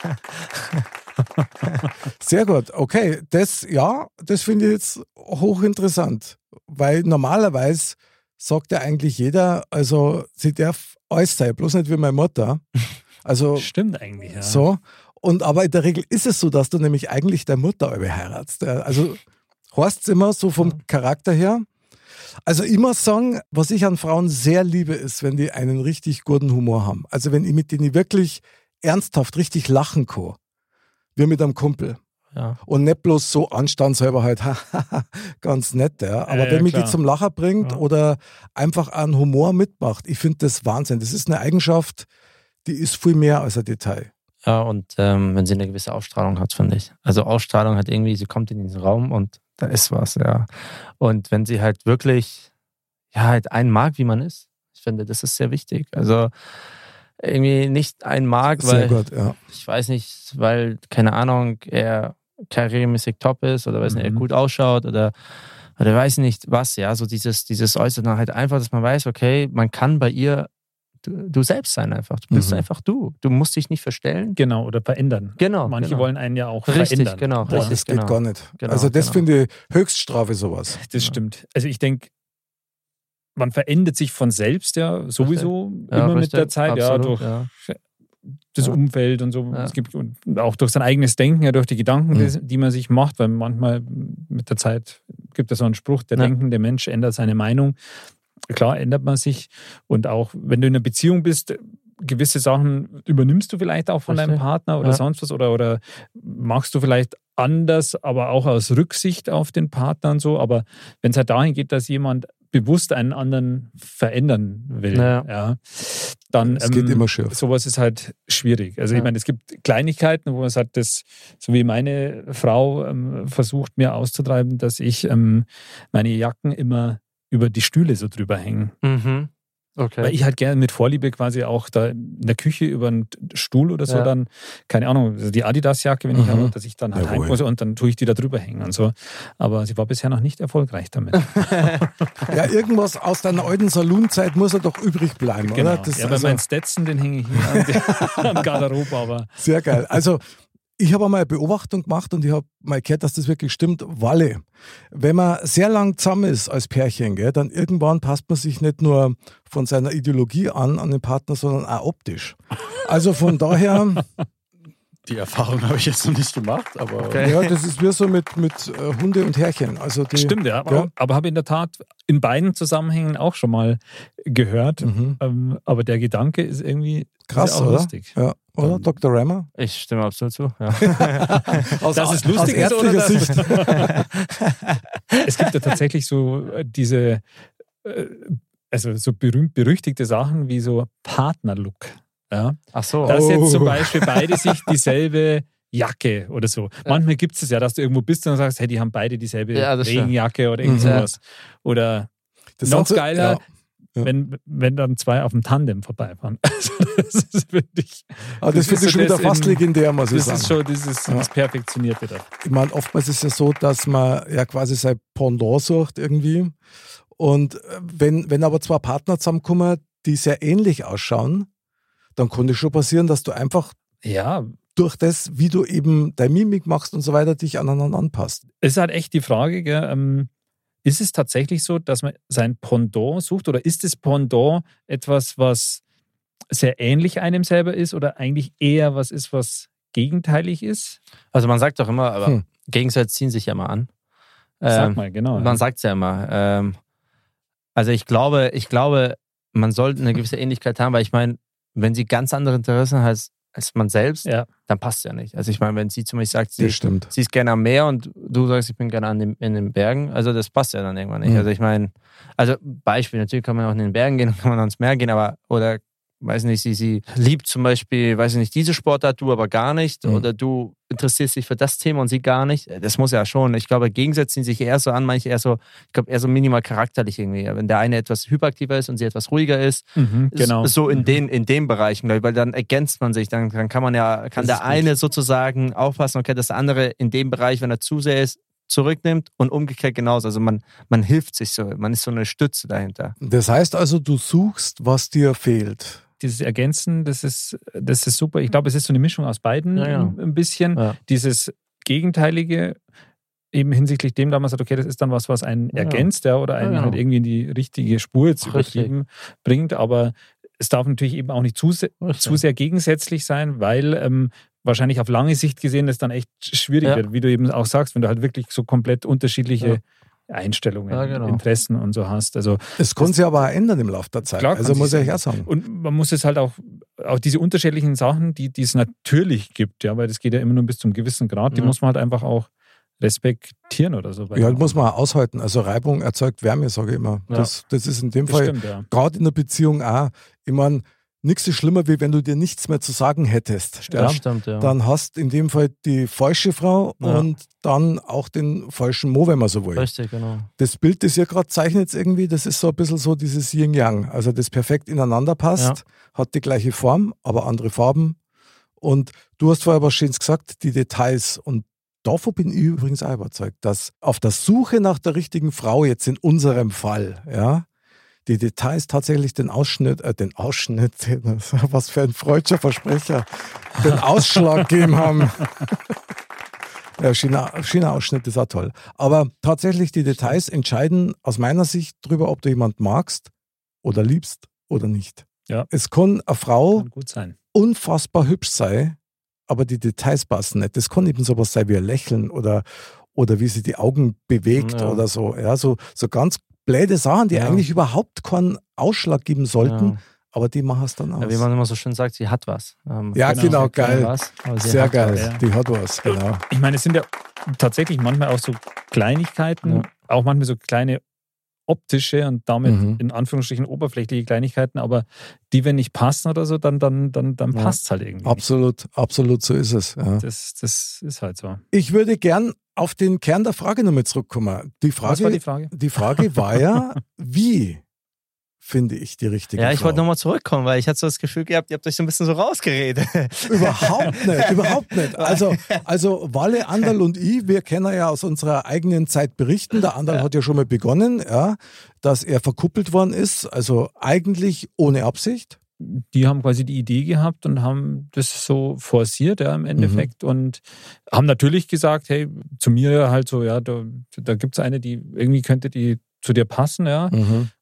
Sehr gut. Okay, das, ja, das finde ich jetzt hochinteressant, weil normalerweise sagt ja eigentlich jeder, also sie darf alles sein, bloß nicht wie meine Mutter. Also stimmt eigentlich, ja. so. Und aber in der Regel ist es so, dass du nämlich eigentlich der Mutter heiratst. Also Horst immer so vom Charakter her. Also immer sagen, was ich an Frauen sehr liebe, ist, wenn die einen richtig guten Humor haben. Also wenn ich mit denen wirklich ernsthaft richtig lachen kann. Wie mit einem Kumpel. Ja. Und nicht bloß so anstandshalber halt, ganz nett, ja. Aber Ja, wenn mich die zum Lacher bringt oder einfach einen Humor mitmacht, ich finde das Wahnsinn. Das ist eine Eigenschaft, die ist viel mehr als ein Detail. Ja, und ähm, wenn sie eine gewisse Ausstrahlung hat, finde ich. Also Ausstrahlung hat irgendwie, sie kommt in diesen Raum und da ist was, ja. Und wenn sie halt wirklich, ja, halt einen mag, wie man ist, ich finde, das ist sehr wichtig. Also irgendwie nicht einen mag, Sehr weil, gut, ja. ich weiß nicht, weil, keine Ahnung, er karrieremäßig top ist oder weiß nicht, er Mhm. gut ausschaut oder oder weiß nicht was, ja, so dieses, dieses Äußere halt einfach, dass man weiß, okay, man kann bei ihr du, du selbst sein einfach. Du bist Mhm. einfach du. Du musst dich nicht verstellen. Genau, oder verändern. Genau. Manche genau. wollen einen ja auch Richtig, verändern. genau, Boah, richtig, das geht genau. gar nicht. Genau, also das genau. finde ich Höchststrafe sowas. Das stimmt. Also ich denke, man verändert sich von selbst ja sowieso Ja, immer mit richtig, der Zeit, ja, absolut, durch ja. Das Ja. Umfeld und so. Ja. Es gibt und auch durch sein eigenes Denken, ja, durch die Gedanken, Mhm. die, die man sich macht, weil manchmal mit der Zeit gibt es so einen Spruch, der Ja. denkende Mensch ändert seine Meinung. Klar ändert man sich und auch wenn du in einer Beziehung bist, gewisse Sachen übernimmst du vielleicht auch von deinem Richtig. Partner oder Ja. sonst was oder, oder machst du vielleicht anders, aber auch aus Rücksicht auf den Partner und so. Aber wenn es halt dahin geht, dass jemand bewusst einen anderen verändern will, Ja. ja, dann Es geht ähm, immer schief. sowas ist halt schwierig. Also Ja. ich meine, es gibt Kleinigkeiten, wo man sagt, das, so wie meine Frau ähm, versucht mir auszutreiben, dass ich ähm, meine Jacken immer über die Stühle so drüber hängen. Mhm. Okay. Weil ich halt gerne mit Vorliebe quasi auch da in der Küche über einen Stuhl oder so Ja. dann, keine Ahnung, also die Adidas-Jacke, wenn ich Mhm. habe, dass ich dann halt Jawohl. heim und dann tue ich die da drüber hängen und so. Aber sie war bisher noch nicht erfolgreich damit. Ja, irgendwas aus deiner alten Saloonzeit muss ja doch übrig bleiben, genau. oder? Das ja, aber also mein Stetson, den hänge ich hier an, an Garderobe, aber sehr geil. Also ich habe einmal eine Beobachtung gemacht und ich habe mal gehört, dass das wirklich stimmt. Walle, wenn man sehr lang zusammen ist als Pärchen, gell, dann irgendwann passt man sich nicht nur von seiner Ideologie an, an den Partner, sondern auch optisch. Also von daher, Die Erfahrung habe ich jetzt noch nicht gemacht, aber Okay. ja, das ist wie so mit, mit äh, Hunde und Herrchen. Also die, Stimmt, ja. Aber, Ja. aber habe in der Tat in beiden Zusammenhängen auch schon mal gehört. Mhm. Ähm, aber der Gedanke ist irgendwie Krass, ist ja oder? lustig. Ja, oder? Ähm, Dr. Rammer? Ich stimme absolut zu. Ja. Aus, Das ist lustig aus ist, oder ärztlicher das- Sicht. Es gibt ja tatsächlich so äh, diese, äh, also so berühmt berüchtigte Sachen wie so Partnerlook. Ja? Ach so. Dass jetzt zum Oh. Beispiel beide sich dieselbe Jacke oder so. Manchmal gibt es ja, dass du irgendwo bist und sagst, hey, die haben beide dieselbe Ja, das stimmt. Regenjacke oder irgend Mhm. sowas. Oder Das noch geiler, ja. Ja. Wenn, wenn dann zwei auf dem Tandem vorbeifahren. Also das ist wirklich, Aber das, Das finde ich schon wieder das fast in- legendär, muss ich das sagen. ist schon dieses, Ja. das Perfektionierte da. Ich meine, oftmals ist es ja so, dass man ja quasi sein Pendant sucht irgendwie. Und äh, wenn, wenn aber zwei Partner zusammenkommen, die sehr ähnlich ausschauen, dann kann es schon passieren, dass du einfach Ja, durch das, wie du eben deine Mimik machst und so weiter, dich aneinander anpasst. es ist halt echt die Frage, gell, ähm, ist es tatsächlich so, dass man sein Pendant sucht oder ist das Pendant etwas, was sehr ähnlich einem selber ist oder eigentlich eher was ist, was gegenteilig ist? Also man sagt doch immer, aber Hm. Gegensätze ziehen sich ja immer an. Sag Ähm, mal, genau. Man sagt es ja immer. Ähm, also ich glaube, ich glaube, man sollte eine gewisse Ähnlichkeit haben, weil ich meine, wenn sie ganz andere Interessen hat als, als man selbst, Ja. dann passt es ja nicht. Also ich meine, wenn sie zum Beispiel sagt, sie, sie ist gerne am Meer und du sagst, ich bin gerne an dem, in den Bergen, also das passt ja dann irgendwann nicht. Mhm. Also ich meine, also Beispiel, natürlich kann man auch in den Bergen gehen, kann man ans Meer gehen, aber oder weiß nicht, sie, sie liebt zum Beispiel, weiß ich nicht, diese Sportart, du aber gar nicht, Mhm. oder du interessierst dich für das Thema und sie gar nicht. Das muss ja schon. Ich glaube, Gegensätze ziehen sich eher so an, manche eher so, ich glaube, eher so minimal charakterlich irgendwie. Wenn der eine etwas hyperaktiver ist und sie etwas ruhiger ist, Mhm, genau. so in Mhm. den, in den Bereichen, weil dann ergänzt man sich, dann, dann kann man ja, kann Das der ist gut. eine sozusagen aufpassen, okay, dass der andere in dem Bereich, wenn er zu sehr ist, zurücknimmt und umgekehrt genauso. Also man, man hilft sich so, man ist so eine Stütze dahinter. Das heißt also, du suchst, was dir fehlt. Dieses Ergänzen, das ist, das ist super. Ich glaube, es ist so eine Mischung aus beiden Ja, ja. ein- bisschen. Ja. Dieses Gegenteilige, eben hinsichtlich dem, da man sagt, okay, das ist dann was, was einen ergänzt, ja, oder einen halt irgendwie in die richtige Spur jetzt Richtig. übertrieben bringt. Aber es darf natürlich eben auch nicht zu, se- Richtig. zu sehr gegensätzlich sein, weil ähm, wahrscheinlich auf lange Sicht gesehen das dann echt schwierig wird, wie du eben auch sagst, wenn du halt wirklich so komplett unterschiedliche. Einstellungen, Ja, genau. Interessen und so hast. Also Es kann sich aber auch ändern im Laufe der Zeit. Klar also muss ich auch sagen. Und man muss es halt auch, auch diese unterschiedlichen Sachen, die, die es natürlich gibt, ja, weil das geht ja immer nur bis zum gewissen Grad, die Ja. muss man halt einfach auch respektieren oder so. Ja, das muss man auch aushalten. Also Reibung erzeugt Wärme, sage ich immer. Ja. Das, das ist in dem Das Fall ja. gerade in der Beziehung auch. Ich meine, nichts ist schlimmer, wie wenn du dir nichts mehr zu sagen hättest. Ja? Das stimmt, ja. Dann hast in dem Fall die falsche Frau Ja. und dann auch den falschen Mo, wenn man so will. Richtig, genau. Das Bild, das ihr gerade zeichnet, irgendwie, das ist so ein bisschen so dieses Yin-Yang. Also das perfekt ineinander passt, hat die gleiche Form, aber andere Farben. Und du hast vorher was Schönes gesagt, die Details. Und davon bin ich übrigens auch überzeugt, dass auf der Suche nach der richtigen Frau jetzt in unserem Fall, ja, die Details tatsächlich den Ausschnitt, äh, den Ausschnitt, was für ein freudscher Versprecher, den Ausschlag gegeben haben. Ja, schöner, schöner Ausschnitt ist auch toll. Aber tatsächlich die Details entscheiden aus meiner Sicht darüber, ob du jemand magst oder liebst oder nicht. Ja. Es kann eine Frau Kann unfassbar hübsch sein, aber die Details passen nicht. Das kann eben sowas sein wie ein Lächeln oder, oder wie sie die Augen bewegt Ja. oder so. Ja, so, so ganz blöde Sachen, die Ja. eigentlich überhaupt keinen Ausschlag geben sollten, Ja. aber die machen es dann aus. Ja, wie man immer so schön sagt, sie hat was. Ähm, Ja, genau, genau, geil. Was, Sehr geil. Was. ja. Die hat was, genau. Ich meine, es sind ja tatsächlich manchmal auch so Kleinigkeiten, Ja. auch manchmal so kleine optische und damit Mhm. in Anführungsstrichen oberflächliche Kleinigkeiten, aber die, wenn nicht passen oder so, dann, dann, dann, dann Ja. passt es halt irgendwie. Absolut, absolut, so ist es. Ja. Das, das ist halt so. Ich würde gern auf den Kern der Frage nochmal zurückkommen. Die Frage, Was war die Frage? die Frage war ja, wie finde ich die richtige Ja, ich Frau? wollte nochmal zurückkommen, weil ich hatte so das Gefühl gehabt, ihr habt euch so ein bisschen so rausgeredet. Überhaupt nicht, überhaupt nicht. Also, also Walle, Anderl und ich, wir können ja aus unserer eigenen Zeit berichten. Der Anderl hat ja schon mal begonnen, ja, dass er verkuppelt worden ist, also eigentlich ohne Absicht. Die haben quasi die Idee gehabt und haben das so forciert, ja, im Mhm. Endeffekt. Und haben natürlich gesagt, hey, zu mir halt so, ja, da, da gibt es eine, die irgendwie könnte die zu dir passen, ja.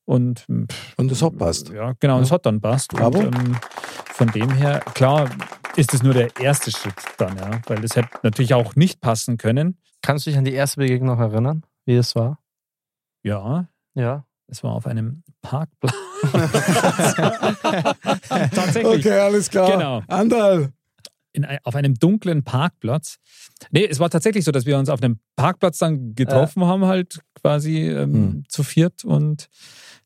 Und pff, Und das hat passt. Ja, genau, das hat dann passt. Bravo. Und ähm, von dem her, klar, ist es nur der erste Schritt dann, ja. Weil das hätte natürlich auch nicht passen können. Kannst du dich an die erste Begegnung noch erinnern, wie es war? Ja, Ja. Es war auf einem Parkplatz. Tatsächlich. Okay, alles klar. Genau. Anderl. in, auf einem dunklen Parkplatz. Nee, es war tatsächlich so, dass wir uns auf einem Parkplatz dann getroffen haben, halt quasi ähm, Hm. zu viert und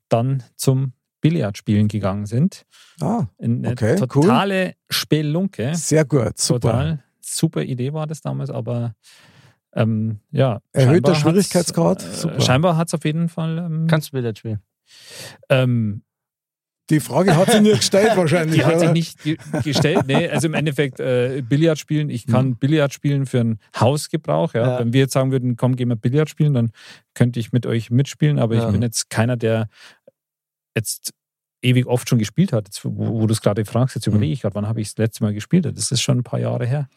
dann zum Billardspielen gegangen sind. Ah, In eine Okay, cool. totale Spelunke. sehr gut, super. Total super Idee war das damals, aber ähm, ja. Erhöhter scheinbar hat's, Schwierigkeitsgrad, Äh. Scheinbar hat es auf jeden Fall. Ähm, Kannst du Billard spielen? ähm, Die Frage hat sie nie gestellt wahrscheinlich. Die hat sich oder? nicht ge gestellt. Nee, also im Endeffekt äh, Billard spielen. Ich kann Billard spielen für einen Hausgebrauch. Ja. Ja. Wenn wir jetzt sagen würden, komm, gehen wir Billard spielen, dann könnte ich mit euch mitspielen. Aber Ja. ich bin jetzt keiner, der jetzt ewig oft schon gespielt hat. Jetzt, wo, wo du es gerade fragst, jetzt überlege ich gerade, wann habe ich das letzte Mal gespielt? Das ist schon ein paar Jahre her.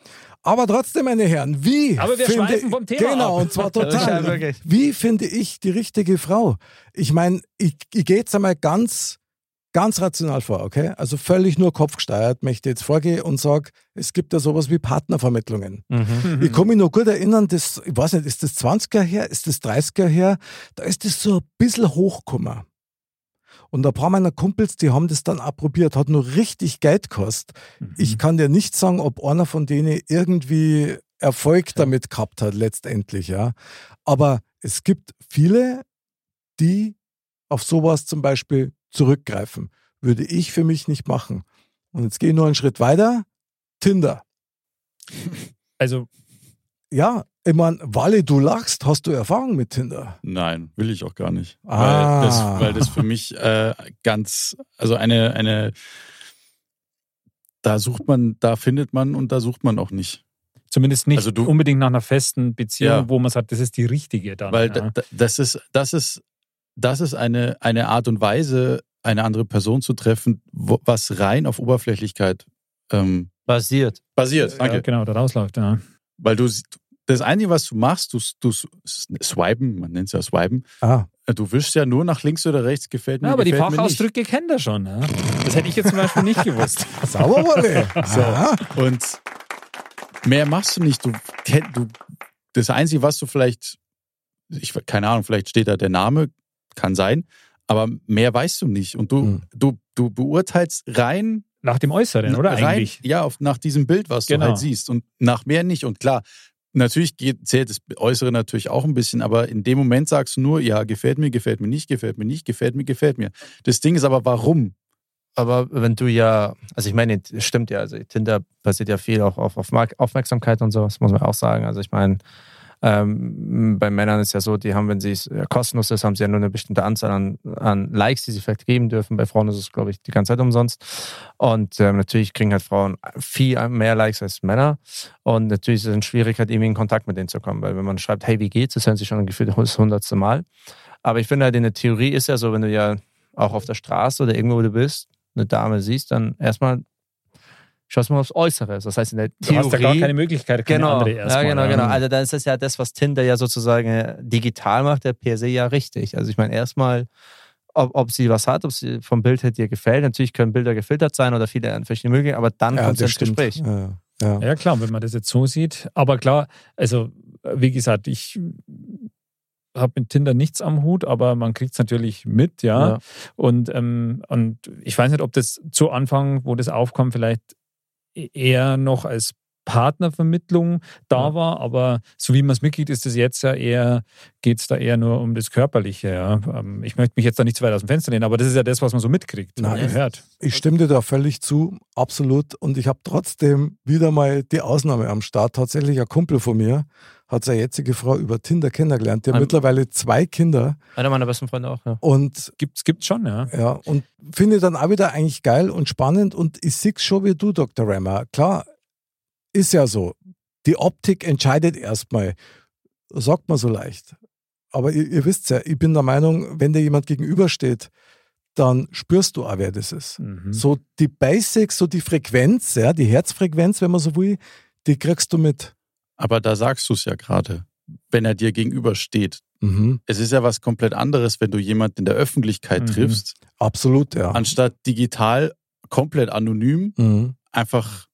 Aber trotzdem, meine Herren, wie? Aber wir finde, schweifen vom Thema Genau, ab. und zwar Ja, total. wirklich. Wie finde ich die richtige Frau? Ich meine, ich, ich gehe jetzt einmal ganz, ganz rational vor, okay? Also völlig nur kopfgesteuert, möchte jetzt vorgehen und sage, es gibt ja sowas wie Partnervermittlungen. Mhm. Ich kann mich noch gut erinnern, das, ich weiß nicht, ist das 20er her, ist das 30er her? Da ist das so ein bisschen hochgekommen. Und ein paar meiner Kumpels, die haben das dann auch probiert, hat nur richtig Geld gekostet. Ich kann dir nicht sagen, ob einer von denen irgendwie Erfolg damit gehabt hat, letztendlich, ja. Aber es gibt viele, die auf sowas zum Beispiel zurückgreifen. Würde ich für mich nicht machen. Und jetzt gehe ich noch einen Schritt weiter. Tinder. Also, Ja, ich meine, Walle, du lachst, hast du Erfahrung mit Tinder? Nein, will ich auch gar nicht. Ah. Weil, das, weil das für mich äh, ganz, also eine, eine, da sucht man, da findet man und da sucht man auch nicht. zumindest nicht Also du- unbedingt nach einer festen Beziehung, Ja. wo man sagt, das ist die richtige dann. Weil ja. da, da- das ist, das ist, das ist eine, eine Art und Weise, eine andere Person zu treffen, wo, was rein auf Oberflächlichkeit ähm, Basiert. basiert. Danke. ja, genau, daraus läuft. Ja. Weil du, das Einzige, was du machst, du, du swipen, man nennt es ja swipen, Ah, du wischst ja nur nach links oder rechts, gefällt mir, Ja, aber die gefällt nicht. Fachausdrücke kennt er schon. Ja. Das hätte ich jetzt zum Beispiel nicht gewusst. sauber, Walle. So. Und mehr machst du nicht. Du, du, das Einzige, was du vielleicht, ich, keine Ahnung, vielleicht steht da der Name, kann sein, aber mehr weißt du nicht. Und du, Mhm. du, du beurteilst rein Nach dem Äußeren, oder rein, eigentlich? Ja, auf, nach diesem Bild, was Genau. du halt siehst. Und nach mehr nicht. Und klar, natürlich geht, zählt das Äußere natürlich auch ein bisschen, aber in dem Moment sagst du nur, ja, gefällt mir, gefällt mir nicht, gefällt mir nicht, gefällt mir, gefällt mir. Das Ding ist aber, warum? Aber wenn du ja, also ich meine, stimmt ja, also Tinder basiert ja viel auch auf, auf Aufmerksamkeit und so, das muss man auch sagen. Also ich meine, ähm, bei Männern ist ja so, die haben, wenn sie es ja, kostenlos ist, haben sie ja nur eine bestimmte Anzahl an, an Likes, die sie vielleicht geben dürfen. Bei Frauen ist es, glaube ich, die ganze Zeit umsonst. Und ähm, natürlich kriegen halt Frauen viel mehr Likes als Männer. Und natürlich ist es dann schwierig, halt irgendwie in Kontakt mit denen zu kommen, weil wenn man schreibt, hey, wie geht's, das hören sie schon gefühlt das hundertste Mal. Aber ich finde halt, in der Theorie ist ja so, wenn du ja auch auf der Straße oder irgendwo, wo du bist, eine Dame siehst, dann erstmal schaust du mal aufs Äußere. Das heißt, in der Du Theorie. hast da gar keine Möglichkeit, keine genau, andere ja, erstmal. genau, genau. Also dann ist das ja das, was Tinder ja sozusagen äh, digital macht, der per se ja richtig. Also ich meine, erstmal, ob, ob sie was hat, ob sie vom Bild her dir gefällt. Natürlich können Bilder gefiltert sein oder viele verschiedene Möglichkeiten, aber dann Ja, kommt es das ins stimmt. Gespräch. Ja, ja. Ja, klar, wenn man das jetzt so sieht. Aber klar, also wie gesagt, ich habe mit Tinder nichts am Hut, aber man kriegt es natürlich mit, ja. Ja. Und, ähm, und ich weiß nicht, ob das zu Anfang, wo das aufkam, vielleicht eher noch als Partnervermittlung da Ja. war, aber so wie man es mitkriegt, ist es jetzt ja eher, geht es da eher nur um das Körperliche. Ja. Ähm, Ich möchte mich jetzt da nicht zu weit aus dem Fenster lehnen, aber das ist ja das, was man so mitkriegt Nein. hört. Ich stimme dir da völlig zu, absolut. Und ich habe trotzdem wieder mal die Ausnahme am Start. Tatsächlich ein Kumpel von mir hat seine jetzige Frau über Tinder kennengelernt. Die hat Ein- mittlerweile zwei Kinder Einer meiner besten Freunde auch, ja. und Gibt's, gibt's schon, ja. ja, und finde dann auch wieder eigentlich geil und spannend. Und ich sehe schon wie du, Dr. Rammer. Klar, ist ja so. Die Optik entscheidet erstmal. Sagt man so leicht. Aber ihr, ihr wisst ja, ich bin der Meinung, wenn dir jemand gegenübersteht, dann spürst du auch, wer das ist. Mhm. So die Basics, so die Frequenz, ja, die Herzfrequenz, wenn man so will, die kriegst du mit. Aber da sagst du es ja gerade, wenn er dir gegenübersteht. Mhm. Es ist ja was komplett anderes, wenn du jemanden in der Öffentlichkeit Mhm. triffst, Absolut, ja. anstatt digital komplett anonym Mhm. einfach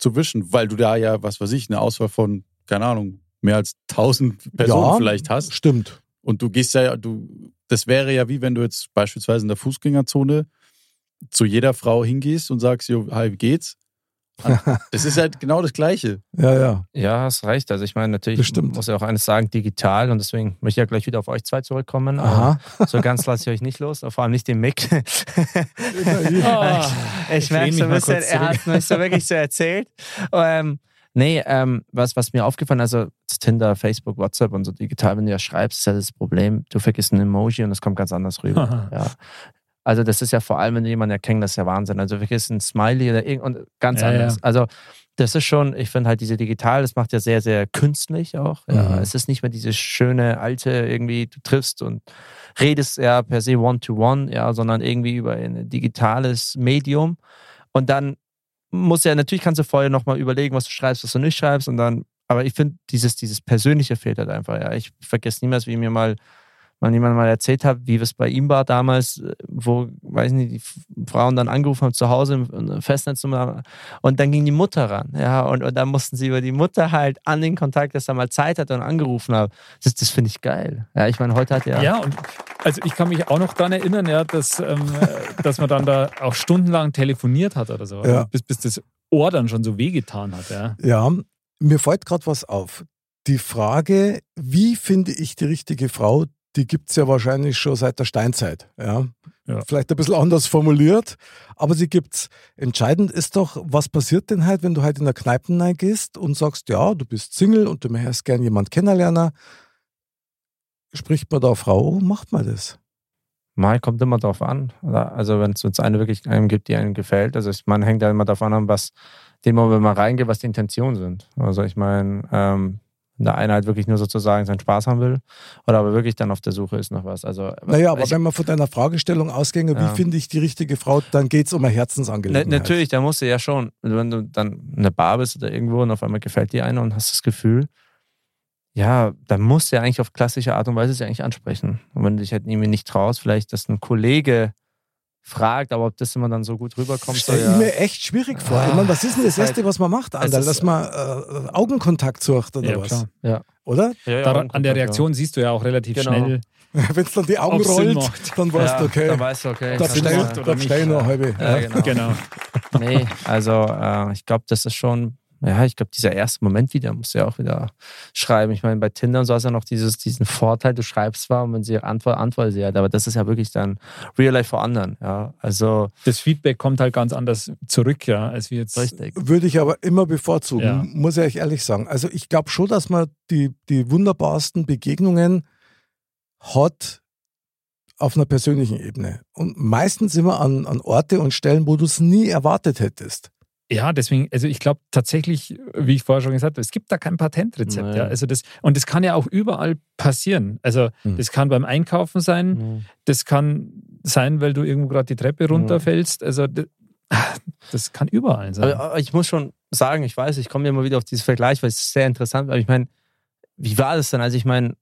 zu wischen, weil du da ja, was weiß ich, eine Auswahl von, keine Ahnung, mehr als 1000 Personen Ja. vielleicht hast. Stimmt. Und du gehst ja, du, das wäre ja wie wenn du jetzt beispielsweise in der Fußgängerzone zu jeder Frau hingehst und sagst, jo, hi, wie geht's? Das ist halt genau das Gleiche. Ja, ja. Ja, hast recht. Also ich meine, natürlich Das stimmt. muss ja auch eines sagen, digital und deswegen möchte ich ja gleich wieder auf euch zwei zurückkommen. Aha. Aber So ganz lasse ich euch nicht los, vor allem nicht den Mick. Ah, ich ich merke so mich ein bisschen, er hat mir so wirklich so erzählt. Ähm, nee, ähm, was, was mir aufgefallen also Tinder, Facebook, WhatsApp und so digital, wenn du ja schreibst, ist ja das Problem, du vergisst ein Emoji und es kommt ganz anders rüber. ja. Also das ist ja vor allem, wenn du jemanden erkennst, das ist ja Wahnsinn. Also du vergisst ein Smiley oder irgend und ganz Ja, anders. ja. Also das ist schon, ich finde halt diese digital, das macht ja sehr, sehr künstlich auch. Ja. Mhm. Es ist nicht mehr diese schöne alte irgendwie, du triffst und redest ja per se one-to-one, ja, sondern irgendwie über ein digitales Medium. Und dann muss ja, natürlich kannst du vorher nochmal überlegen, was du schreibst, was du nicht schreibst und dann, aber ich finde, dieses, dieses Persönliche fehlt halt einfach, ja. Ich vergesse niemals, wie mir mal mal jemand mal erzählt hat, wie es bei ihm war damals, äh, wo, weiß nicht, die Frauen dann angerufen haben zu Hause im- Festnetznummer und dann ging die Mutter ran, ja, und, und dann mussten sie über die Mutter halt an den Kontakt, dass er mal Zeit hatte und angerufen hat. Das, das finde ich geil. Ja, ich meine, heute hat er Ja, und also ich kann mich auch noch daran erinnern, ja, dass, ähm, äh, dass man dann da auch stundenlang telefoniert hat oder so. Ja. Bis, bis das Ohr dann schon so wehgetan hat. Ja. Ja, mir fällt gerade was auf. Die Frage, wie finde ich die richtige Frau, die gibt es ja wahrscheinlich schon seit der Steinzeit. Ja? Ja. Vielleicht ein bisschen anders formuliert, aber sie gibt's. Entscheidend ist doch, was passiert denn halt, wenn du halt in der Kneipe gehst und sagst, ja, du bist Single und du möchtest gern jemand kennenlernen. Spricht man da Frau, macht man das? Mal kommt immer drauf an. Also wenn es jetzt eine wirklich einem gibt, die einem gefällt. Also ich, man hängt ja immer davon an, was dem wenn man reingeht, was die Intentionen sind. Also ich meine, ähm, der eine halt wirklich nur sozusagen seinen Spaß haben will oder aber wirklich dann auf der Suche ist nach was. Also Naja, aber ich, wenn man von deiner Fragestellung ausginge, Ja. wie finde ich die richtige Frau, dann geht es um eine Na, Herzensangelegenheit. natürlich, da musst du ja schon, wenn du dann in der Bar bist oder irgendwo und auf einmal gefällt dir eine und hast das Gefühl, ja, dann musst du ja eigentlich auf klassische Art und Weise sie eigentlich ansprechen. Und wenn du dich halt irgendwie nicht traust, vielleicht, dass ein Kollege fragt, aber ob das immer dann so gut rüberkommt. So, Stell ja. ich mir echt schwierig vor. Ich meine, was ist denn das Halt- Erste, was man macht, Anderl? ist- Dass man äh, Augenkontakt sucht oder Ja, was? klar. ja. Oder? Ja, ja, Daran, an der. Reaktion siehst du ja auch relativ Genau. schnell. Wenn es dann die Augen rollt, dann weißt du, okay, Dann weißt du, okay. da sein. oder da eine halbe. Ja, Ja. genau. Genau. Nee, also äh, ich glaube, das ist schon, ja, ich glaube, dieser erste Moment wieder musst du ja auch wieder schreiben. Ich meine, bei Tinder und so hast du ja noch dieses, diesen Vorteil, du schreibst zwar und wenn sie antwortet, antwortet sie halt, aber das ist ja wirklich dann Real Life vor anderen, ja. Also Das Feedback kommt halt ganz anders zurück, ja, als wir jetzt. richtig. Würde ich aber immer bevorzugen, Ja. muss ich euch ehrlich sagen. Also ich glaube schon, dass man die, die wunderbarsten Begegnungen hat auf einer persönlichen Ebene. Und meistens immer an, an Orte und Stellen, wo du es nie erwartet hättest. Ja, deswegen, also ich glaube tatsächlich, wie ich vorher schon gesagt habe, es gibt da kein Patentrezept. Nein. Ja. Also das, und das kann ja auch überall passieren. Also Hm. das kann beim Einkaufen sein, Mhm. das kann sein, weil du irgendwo gerade die Treppe runterfällst. Also das, das kann überall sein. Aber, aber ich muss schon sagen, ich weiß, ich komme immer wieder auf dieses Vergleich, weil es ist sehr interessant, aber ich meine, wie war das denn? Also ich meine,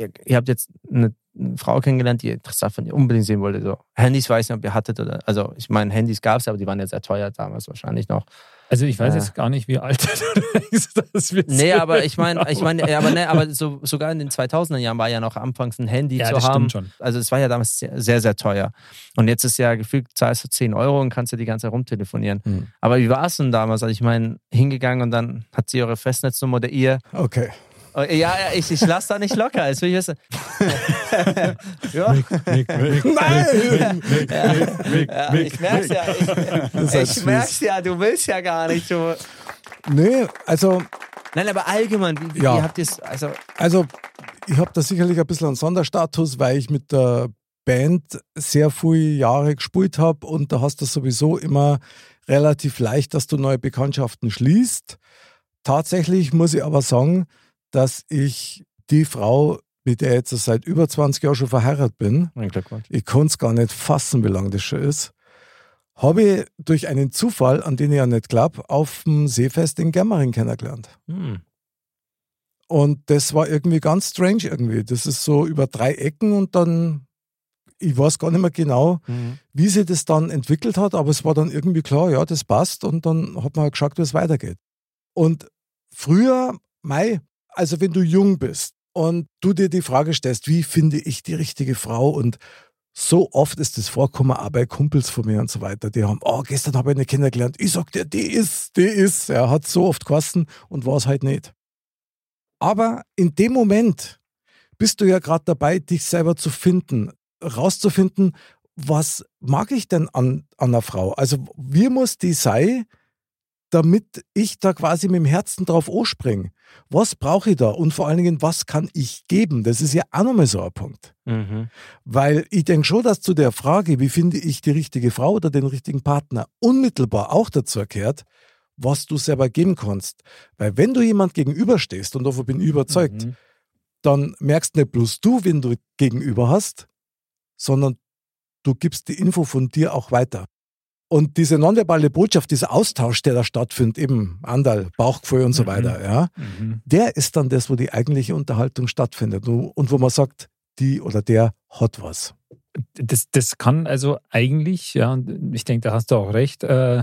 ihr, ihr habt jetzt eine, eine Frau kennengelernt, die ihr interessant von ihr unbedingt sehen wollte. So. Handys weiß ich nicht, ob ihr hattet oder. Also ich meine, Handys gab es, aber die waren ja sehr teuer damals wahrscheinlich noch. Also ich weiß Äh. jetzt gar nicht, wie alt du denkst, dass wir Nee, aber ich meine, ich meine, aber, nee, aber so, sogar in den 2000er Jahren war ja noch anfangs ein Handy ja, zu das haben. stimmt schon. Also es war ja damals sehr, sehr, sehr teuer. Und jetzt ist ja gefühlt, zahlst du 10 Euro und kannst ja die ganze Zeit rumtelefonieren. Hm. Aber wie war es denn damals? Also ich meine, hingegangen und dann hat sie eure Festnetznummer oder ihr. Okay. Oh, Ja, ich, ich lasse da nicht locker. Jetzt will ich wissen. ja. Nein! ja, ich merk's ja. Ich, halt ich merk's ja, du willst ja gar nicht. Du. Nee, also, Nein, aber allgemein, wie, wie Ja. habt ihr es? Also, also ich habe da sicherlich ein bisschen einen Sonderstatus, weil ich mit der Band sehr viele Jahre gespielt habe und da hast du sowieso immer relativ leicht, dass du neue Bekanntschaften schließt. Tatsächlich muss ich aber sagen, dass ich die Frau, mit der ich jetzt seit über 20 Jahren schon verheiratet bin, ich kann es gar nicht fassen, wie lange das schon ist, habe ich durch einen Zufall, an den ich ja nicht glaube, auf dem Seefest in Germering kennengelernt. Hm. Und das war irgendwie ganz strange irgendwie. Das ist so über drei Ecken und dann, ich weiß gar nicht mehr genau, Mhm. wie sich das dann entwickelt hat, aber es war dann irgendwie klar, ja, das passt und dann hat man halt geschaut, wie es weitergeht. Und früher, Mai, also wenn du jung bist und du dir die Frage stellst, wie finde ich die richtige Frau und so oft ist das vorkommen, auch bei Kumpels von mir und so weiter. Die haben, oh, gestern habe ich eine kennengelernt. Ich sag dir, die ist, die ist. Er hat so oft kosten und war es halt nicht. Aber in dem Moment bist du ja gerade dabei, dich selber zu finden, rauszufinden, was mag ich denn an, an einer Frau? Also, wie muss die sein, damit ich da quasi mit dem Herzen drauf anspringe? Was brauche ich da? Und vor allen Dingen, was kann ich geben? Das ist ja auch nochmal so ein Punkt. Mhm. Weil ich denke schon, dass zu der Frage, wie finde ich die richtige Frau oder den richtigen Partner, unmittelbar auch dazu erkehrt, was du selber geben kannst. Weil wenn du jemand gegenüberstehst, und davon bin ich überzeugt, Mhm. dann merkst nicht bloß du, wen du gegenüber hast, sondern du gibst die Info von dir auch weiter. Und diese nonverbale Botschaft, dieser Austausch, der da stattfindet, eben Andal, Bauchgefühl und so Mhm. weiter, ja, Mhm. der ist dann das, wo die eigentliche Unterhaltung stattfindet und wo man sagt, die oder der hat was. das, das kann also eigentlich, ja, und ich denke, da hast du auch recht, äh,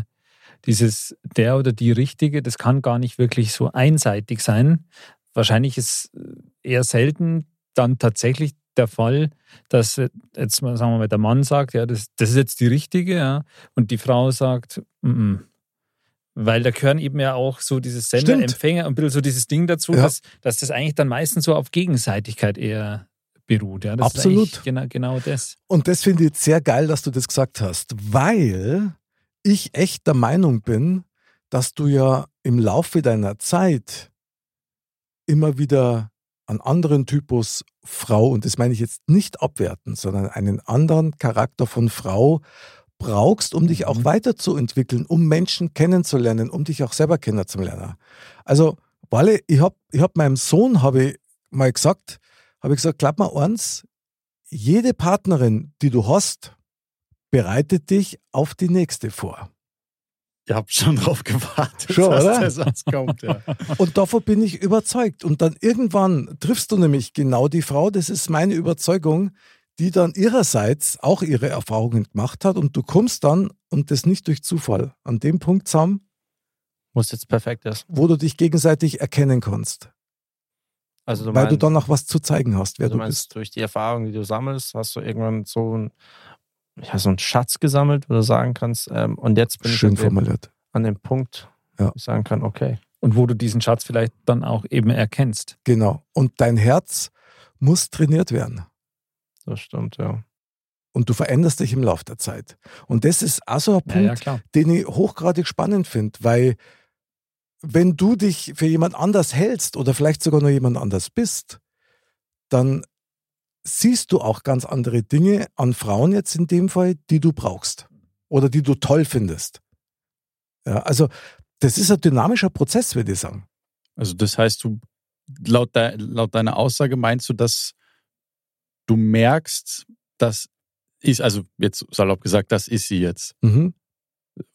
dieses der oder die Richtige, das kann gar nicht wirklich so einseitig sein. Wahrscheinlich ist eher selten dann tatsächlich der Fall, dass jetzt mal sagen wir mal der Mann sagt, ja, das, das ist jetzt die Richtige, ja, und die Frau sagt, mm -mm. weil da gehören eben ja auch so dieses Sender, Stimmt. Empfänger, ein bisschen so dieses Ding dazu, Ja. dass, dass das eigentlich dann meistens so auf Gegenseitigkeit eher beruht. Ja. Das Absolut. Genau, genau das. Und das finde ich jetzt sehr geil, dass du das gesagt hast, weil ich echt der Meinung bin, dass du ja im Laufe deiner Zeit immer wieder einen anderen Typus Frau, und das meine ich jetzt nicht abwerten, sondern einen anderen Charakter von Frau brauchst, um dich auch Mhm. weiterzuentwickeln, um Menschen kennenzulernen, um dich auch selber kennenzulernen. Also, weil ich habe ich hab meinem Sohn, habe ich mal gesagt, habe ich gesagt, glaub mal eins, jede Partnerin, die du hast, bereitet dich auf die nächste vor. Ihr habt schon drauf gewartet, Schon, dass oder? der Satz kommt. Ja. Und davon bin ich überzeugt. Und dann irgendwann triffst du nämlich genau die Frau, das ist meine Überzeugung, die dann ihrerseits auch ihre Erfahrungen gemacht hat und du kommst dann, und das nicht durch Zufall, an dem Punkt zusammen, Wo es jetzt perfekt ist. wo du dich gegenseitig erkennen kannst. Also du weil meinst, du dann auch was zu zeigen hast, wer also du du meinst bist. durch die Erfahrung, die du sammelst, hast du irgendwann so ein, ja, so einen Schatz gesammelt, wo du sagen kannst, ähm, und jetzt bin Schön ich an dem, formuliert. an dem Punkt, Ja. wo ich sagen kann, okay. Und wo du diesen Schatz vielleicht dann auch eben erkennst. Genau. Und dein Herz muss trainiert werden. Das stimmt, ja. Und du veränderst dich im Laufe der Zeit. Und das ist auch so ein Ja, Punkt, ja, klar. den ich hochgradig spannend finde, weil wenn du dich für jemand anders hältst oder vielleicht sogar noch jemand anders bist, dann siehst du auch ganz andere Dinge an Frauen jetzt in dem Fall, die du brauchst oder die du toll findest. Ja, also das ist ein dynamischer Prozess, würde ich sagen. Also das heißt, du laut, de, laut deiner Aussage meinst du, dass du merkst, das ist, also jetzt salopp gesagt, das ist sie jetzt. Mhm.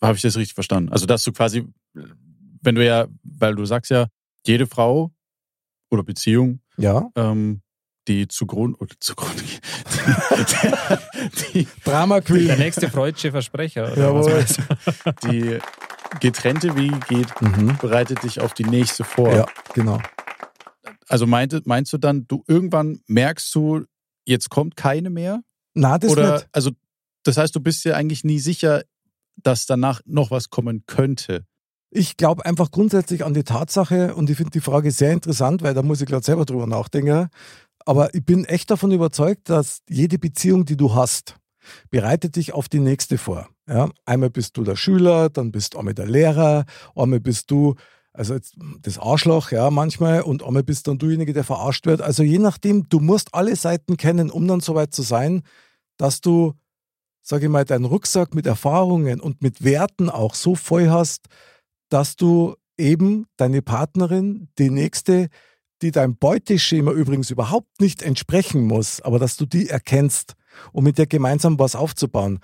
Habe ich das richtig verstanden? Also dass du quasi, wenn du ja, weil du sagst ja, jede Frau oder Beziehung, Ja, ähm, die zugrunde, oder zugrunde, die, die, Drama Der Queen. nächste freudsche Versprecher. Oder Jawohl. die getrennte Wege geht, Mhm. bereitet dich auf die nächste vor. Ja, genau. Also meint, meinst du dann, du irgendwann merkst du, jetzt kommt keine mehr? Na, das Oder nicht. also das heißt, du bist dir eigentlich nie sicher, dass danach noch was kommen könnte. Ich glaube einfach grundsätzlich an die Tatsache und ich finde die Frage sehr interessant, weil da muss ich gerade selber drüber nachdenken. Aber ich bin echt davon überzeugt, dass jede Beziehung, die du hast, bereitet dich auf die nächste vor. Ja? Einmal bist du der Schüler, dann bist du einmal der Lehrer, einmal bist du also jetzt das Arschloch, ja, manchmal, und einmal bist dann dujenige, der verarscht wird. Also je nachdem, du musst alle Seiten kennen, um dann so weit zu sein, dass du, sage ich mal, deinen Rucksack mit Erfahrungen und mit Werten auch so voll hast, dass du eben deine Partnerin, die nächste, die deinem Beuteschema übrigens überhaupt nicht entsprechen muss, aber dass du die erkennst, um mit der gemeinsam was aufzubauen.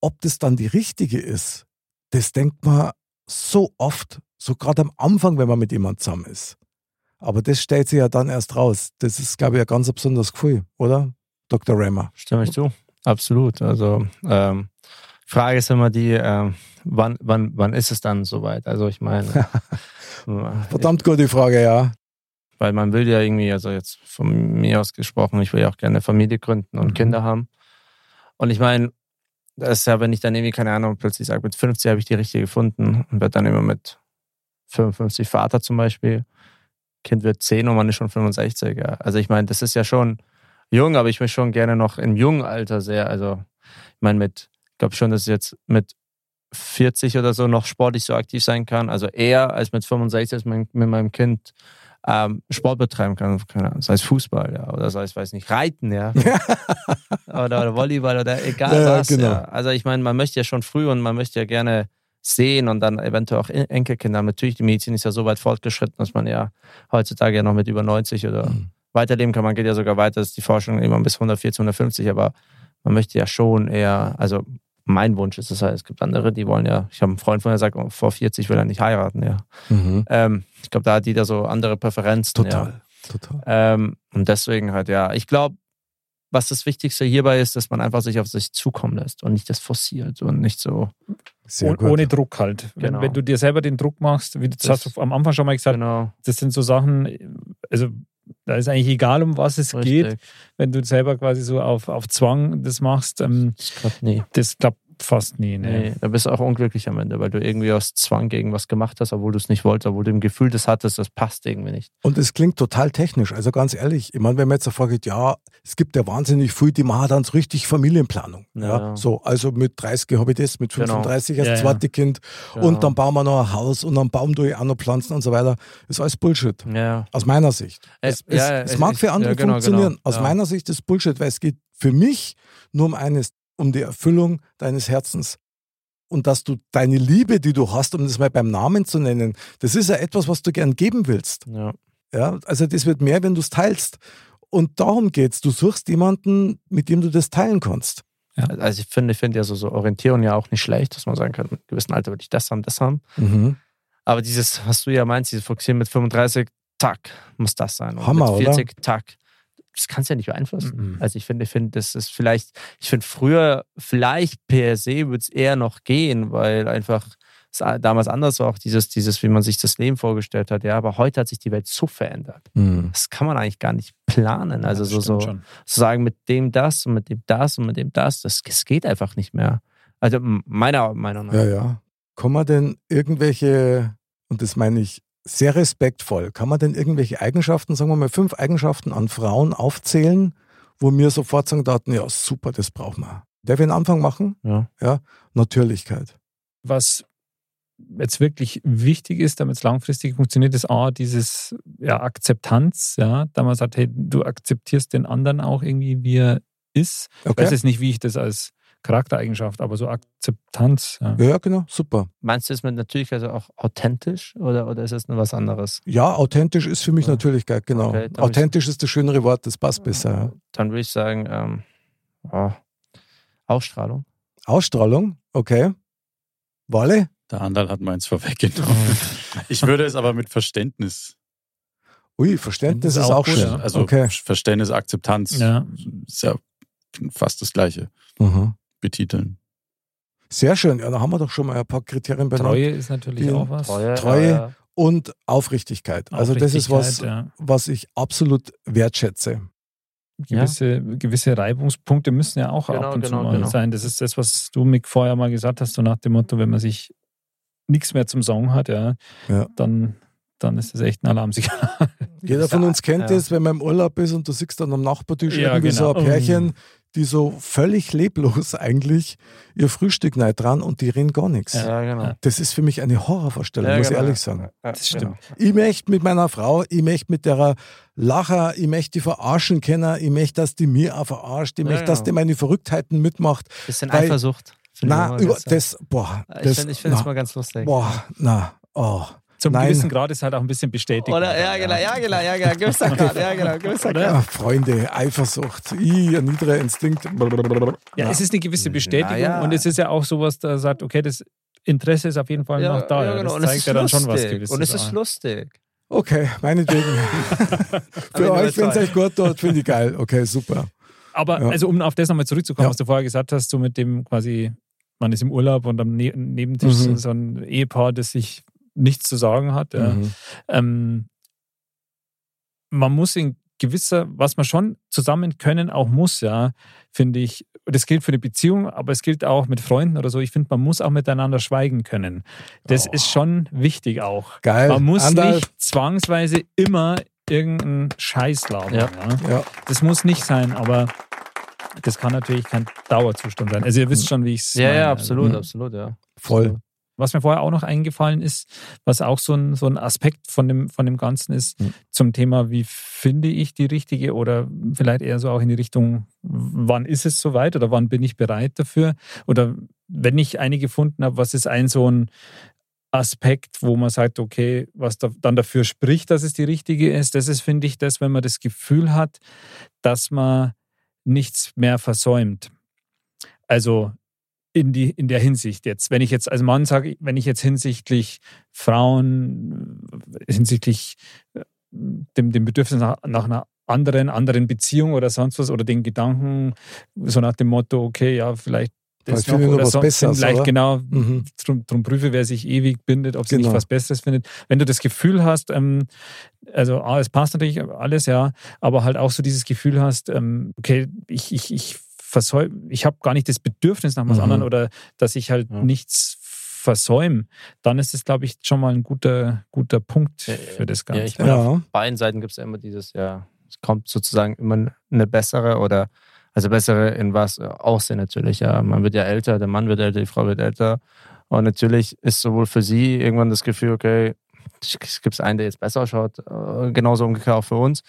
Ob das dann die richtige ist, das denkt man so oft, so gerade am Anfang, wenn man mit jemand zusammen ist. Aber das stellt sich ja dann erst raus. Das ist, glaube ich, ein ganz besonderes Gefühl, oder? Dr. Rammer. Stimme ich zu. Absolut. Also ähm, Frage ist immer die, ähm, wann, wann, wann ist es dann soweit? Also ich meine, Verdammt gute Frage, ja. Weil man will ja irgendwie, also jetzt von mir aus gesprochen, ich will ja auch gerne Familie gründen und Mhm. Kinder haben. Und ich meine, das ist ja, wenn ich dann irgendwie, keine Ahnung, plötzlich sage, mit 50 habe ich die richtige gefunden und wird dann immer mit 55 Vater zum Beispiel. Kind wird 10 und man ist schon 65. Ja. Also ich meine, das ist ja schon jung, aber ich möchte schon gerne noch im jungen Alter sehr, also ich meine, mit, ich glaube schon, dass ich jetzt mit 40 oder so noch sportlich so aktiv sein kann. Also eher als mit 65, als mit meinem Kind ähm, Sport betreiben kann, keine Ahnung, sei es Fußball, ja, oder sei es, weiß nicht, Reiten, ja, oder, oder Volleyball oder egal Ja, was. genau. Ja. Also ich meine, man möchte ja schon früh und man möchte ja gerne sehen und dann eventuell auch En- Enkelkinder. Natürlich, die Medizin ist ja so weit fortgeschritten, dass man ja heutzutage ja noch mit über 90 oder Mhm. weiterleben kann. Man geht ja sogar weiter, dass die Forschung immer bis 140, 150, aber man möchte ja schon eher, also mein Wunsch ist es halt, es gibt andere, die wollen ja, ich habe einen Freund von mir, der sagt, oh, vor 40 will er nicht heiraten, ja. Mhm. Ähm, ich glaube, da hat jeder so andere Präferenzen. Ja. Total. Total. Ähm, und deswegen halt, ja, ich glaube, was das Wichtigste hierbei ist, dass man einfach sich auf sich zukommen lässt und nicht das forciert und nicht so, Sehr gut. Ohne Druck halt. Wenn, Genau. wenn du dir selber den Druck machst, wie du Das- hast du am Anfang schon mal gesagt, genau, das sind so Sachen, also da ist eigentlich egal, um was es geht, richtig. wenn du selber quasi so auf, auf Zwang das machst. Ähm, Das klappt nie. das klappt fast nie. Ne? Nee, da bist du auch unglücklich am Ende, weil du irgendwie aus Zwang gegen was gemacht hast, obwohl du es nicht wolltest, obwohl du im Gefühl das hattest, das passt irgendwie nicht. Und es klingt total technisch. Also ganz ehrlich, ich meine, wenn man jetzt davor geht, ja, es gibt ja wahnsinnig viel, die machen dann so richtig Familienplanung. Ja. Ja. So, also mit 30 habe ich das, mit Genau. 35 als Ja, ja. zweite Kind Genau. und dann bauen wir noch ein Haus und einen Baum durch auch noch pflanzen und so weiter. Ist alles Bullshit. Ja, Aus meiner Sicht. Äh, Es, es, ja, es es- mag ich- für andere ja, genau, funktionieren. genau. Aus Ja. meiner Sicht ist Bullshit, weil es geht für mich nur um eines, um die Erfüllung deines Herzens. Und dass du deine Liebe, die du hast, um das mal beim Namen zu nennen, das ist ja etwas, was du gern geben willst. ja. Ja, also das wird mehr, wenn du es teilst. Und darum geht's. Du suchst jemanden, mit dem du das teilen kannst. Also ich finde, ich finde ja so, so Orientierung ja auch nicht schlecht, dass man sagen kann, mit gewissen Alter will ich das haben, das haben. Mhm. Aber dieses, was du ja meinst, dieses Fokussieren mit 35, tack, muss das sein. Und Hammer, mit 40, tack. Das kannst du ja nicht beeinflussen. Mhm. Also ich finde, ich finde, das ist vielleicht, ich finde früher, vielleicht per se würde es eher noch gehen, weil einfach es damals anders war, auch dieses, dieses, wie man sich das Leben vorgestellt hat. Ja, aber heute hat sich die Welt so verändert. Hm. Das kann man eigentlich gar nicht planen. Also Ja, so, so, schon. zu sagen, mit dem das und mit dem das und mit dem das, das, das geht einfach nicht mehr. Also meiner Meinung nach. Ja, ja. Kann man denn irgendwelche, und das meine ich sehr respektvoll, kann man denn irgendwelche Eigenschaften, sagen wir mal fünf Eigenschaften an Frauen aufzählen, wo mir sofort sagen daten, ja super, das brauchen wir. Darf ich einen Anfang machen? Ja. Ja, Natürlichkeit. was jetzt wirklich wichtig ist, damit es langfristig funktioniert, ist A, dieses ja, Akzeptanz, ja, da man sagt, hey, du akzeptierst den anderen auch irgendwie, wie er ist. Ich weiß Okay? jetzt nicht, wie ich das als Charaktereigenschaft, aber so Akzeptanz. Ja. Ja, genau, super. Meinst du es mit Natürlichkeit also auch authentisch oder, oder ist es nur was anderes? Ja, authentisch ist für mich Ja. Natürlichkeit, genau. Okay, authentisch ist das schönere Wort, das passt besser. Ja. Dann würde ich sagen, ähm, oh, Ausstrahlung. Ausstrahlung, okay. Walle? Der Andal hat meins vorweggenommen. Ich würde es aber mit Verständnis. Ui, Verständnis Das ist ist auch auch schön. Also okay. Verständnis, Akzeptanz. Ja. Ist ja fast das Gleiche. Mhm. Betiteln. Sehr schön. Ja, da haben wir doch schon mal ein paar Kriterien benannt. Treue ist natürlich Die auch was. Treue. äh, Und Aufrichtigkeit. Also das ist was, Aufrichtigkeit, ja. was ich absolut wertschätze. Gewisse, gewisse Reibungspunkte müssen ja auch Genau, ab und genau, zu mal genau. sein. Das ist das, was du, Mick, vorher mal gesagt hast, so nach dem Motto, wenn man sich nichts mehr zum Song hat, ja, Ja. Dann, dann ist das echt ein Alarmsignal. Jeder von uns kennt ja. es, wenn man im Urlaub ist und du siehst dann am Nachbartisch Ja, irgendwie so genau. ein Pärchen, die so völlig leblos eigentlich ihr Frühstück neid dran und die reden gar nichts. Ja, genau. Das ist für mich eine Horrorvorstellung, Ja, muss ich genau. ehrlich sagen. Ja, Das stimmt. Ich möchte mit meiner Frau, ich möchte mit der Lacher, ich möchte die verarschen können, ich möchte, dass die mir auch verarscht, ich Ja, möchte, dass genau. die meine Verrücktheiten mitmacht. Bisschen Weil- Eifersucht. ich Na, über das, boah, Ich das, finde ich finde es mal ganz lustig. boah, na, oh. Zum Nein. gewissen Grad ist halt auch ein bisschen bestätigt. Oder, ja, genau, ja, genau, ja, genau, gewisser Grad, ja, genau, gewisser Grad. Ja, Freunde, Eifersucht, ich, ein niedriger Instinkt. Ja, es ist eine gewisse Bestätigung ja. und es ist ja auch sowas, da sagt, okay, das Interesse ist auf jeden Fall noch da. Ja, genau. Das Und es zeigt ist ja dann schon was lustig. Gewisses. Und es ist lustig. Okay, meinetwegen. Für euch, wenn es euch gut tut, finde ich geil. Okay, super. Aber Ja. also um auf das nochmal zurückzukommen, Ja. was du vorher gesagt hast, so mit dem quasi, man ist im Urlaub und am ne Nebentisch Mhm. so ein Ehepaar, das sich nichts zu sagen hat. Ja. Mhm. Ähm, man muss in gewisser, was man schon zusammen können auch muss, ja, finde ich. Das gilt für eine Beziehung, aber es gilt auch mit Freunden oder so. Ich finde, man muss auch miteinander schweigen können. Das Oh. ist schon wichtig auch. Geil. Man muss Anderl, nicht zwangsweise immer irgendeinen Scheiß labern. Ja. Ja. Ja, Das muss nicht sein, aber das kann natürlich kein Dauerzustand sein. Also ihr wisst schon, wie ich es Ja, ja, meine. absolut, Mhm. absolut, ja. voll. Was mir vorher auch noch eingefallen ist, was auch so ein, so ein Aspekt von dem, von dem Ganzen ist, Mhm. zum Thema, wie finde ich die richtige oder vielleicht eher so auch in die Richtung, wann ist es soweit oder wann bin ich bereit dafür? Oder wenn ich eine gefunden habe, was ist ein so ein Aspekt, wo man sagt, okay, was da, dann dafür spricht, dass es die richtige ist, das ist, finde ich, das, wenn man das Gefühl hat, dass man nichts mehr versäumt. Also in, die, in der Hinsicht jetzt. Wenn ich jetzt als Mann sage, wenn ich jetzt hinsichtlich Frauen, äh, hinsichtlich äh, dem, dem Bedürfnis nach, nach einer anderen, anderen Beziehung oder sonst was oder den Gedanken, so nach dem Motto, okay, ja, vielleicht das Vielleicht noch was sonst Besseres, vielleicht oder? genau, Mhm. drum, drum prüfe, wer sich ewig bindet, ob sie Genau. nicht was Besseres findet. Wenn du das Gefühl hast, ähm, also A, es passt natürlich alles, ja, aber halt auch so dieses Gefühl hast, ähm, okay, ich, ich, ich versäum, ich habe gar nicht das Bedürfnis nach was Mhm. anderem oder dass ich halt Ja. nichts versäume, dann ist es, glaube ich, schon mal ein guter, guter Punkt Ja, für das Ganze. Ja, ich meine, auf Ja, beiden Seiten gibt es ja immer dieses, ja, es kommt sozusagen immer eine bessere oder, also bessere in was? Aussehen natürlich, ja. Man wird ja älter, der Mann wird älter, die Frau wird älter. Und natürlich ist sowohl für sie irgendwann das Gefühl, okay, es gibt einen, der jetzt besser ausschaut, äh, genauso umgekehrt auch für uns.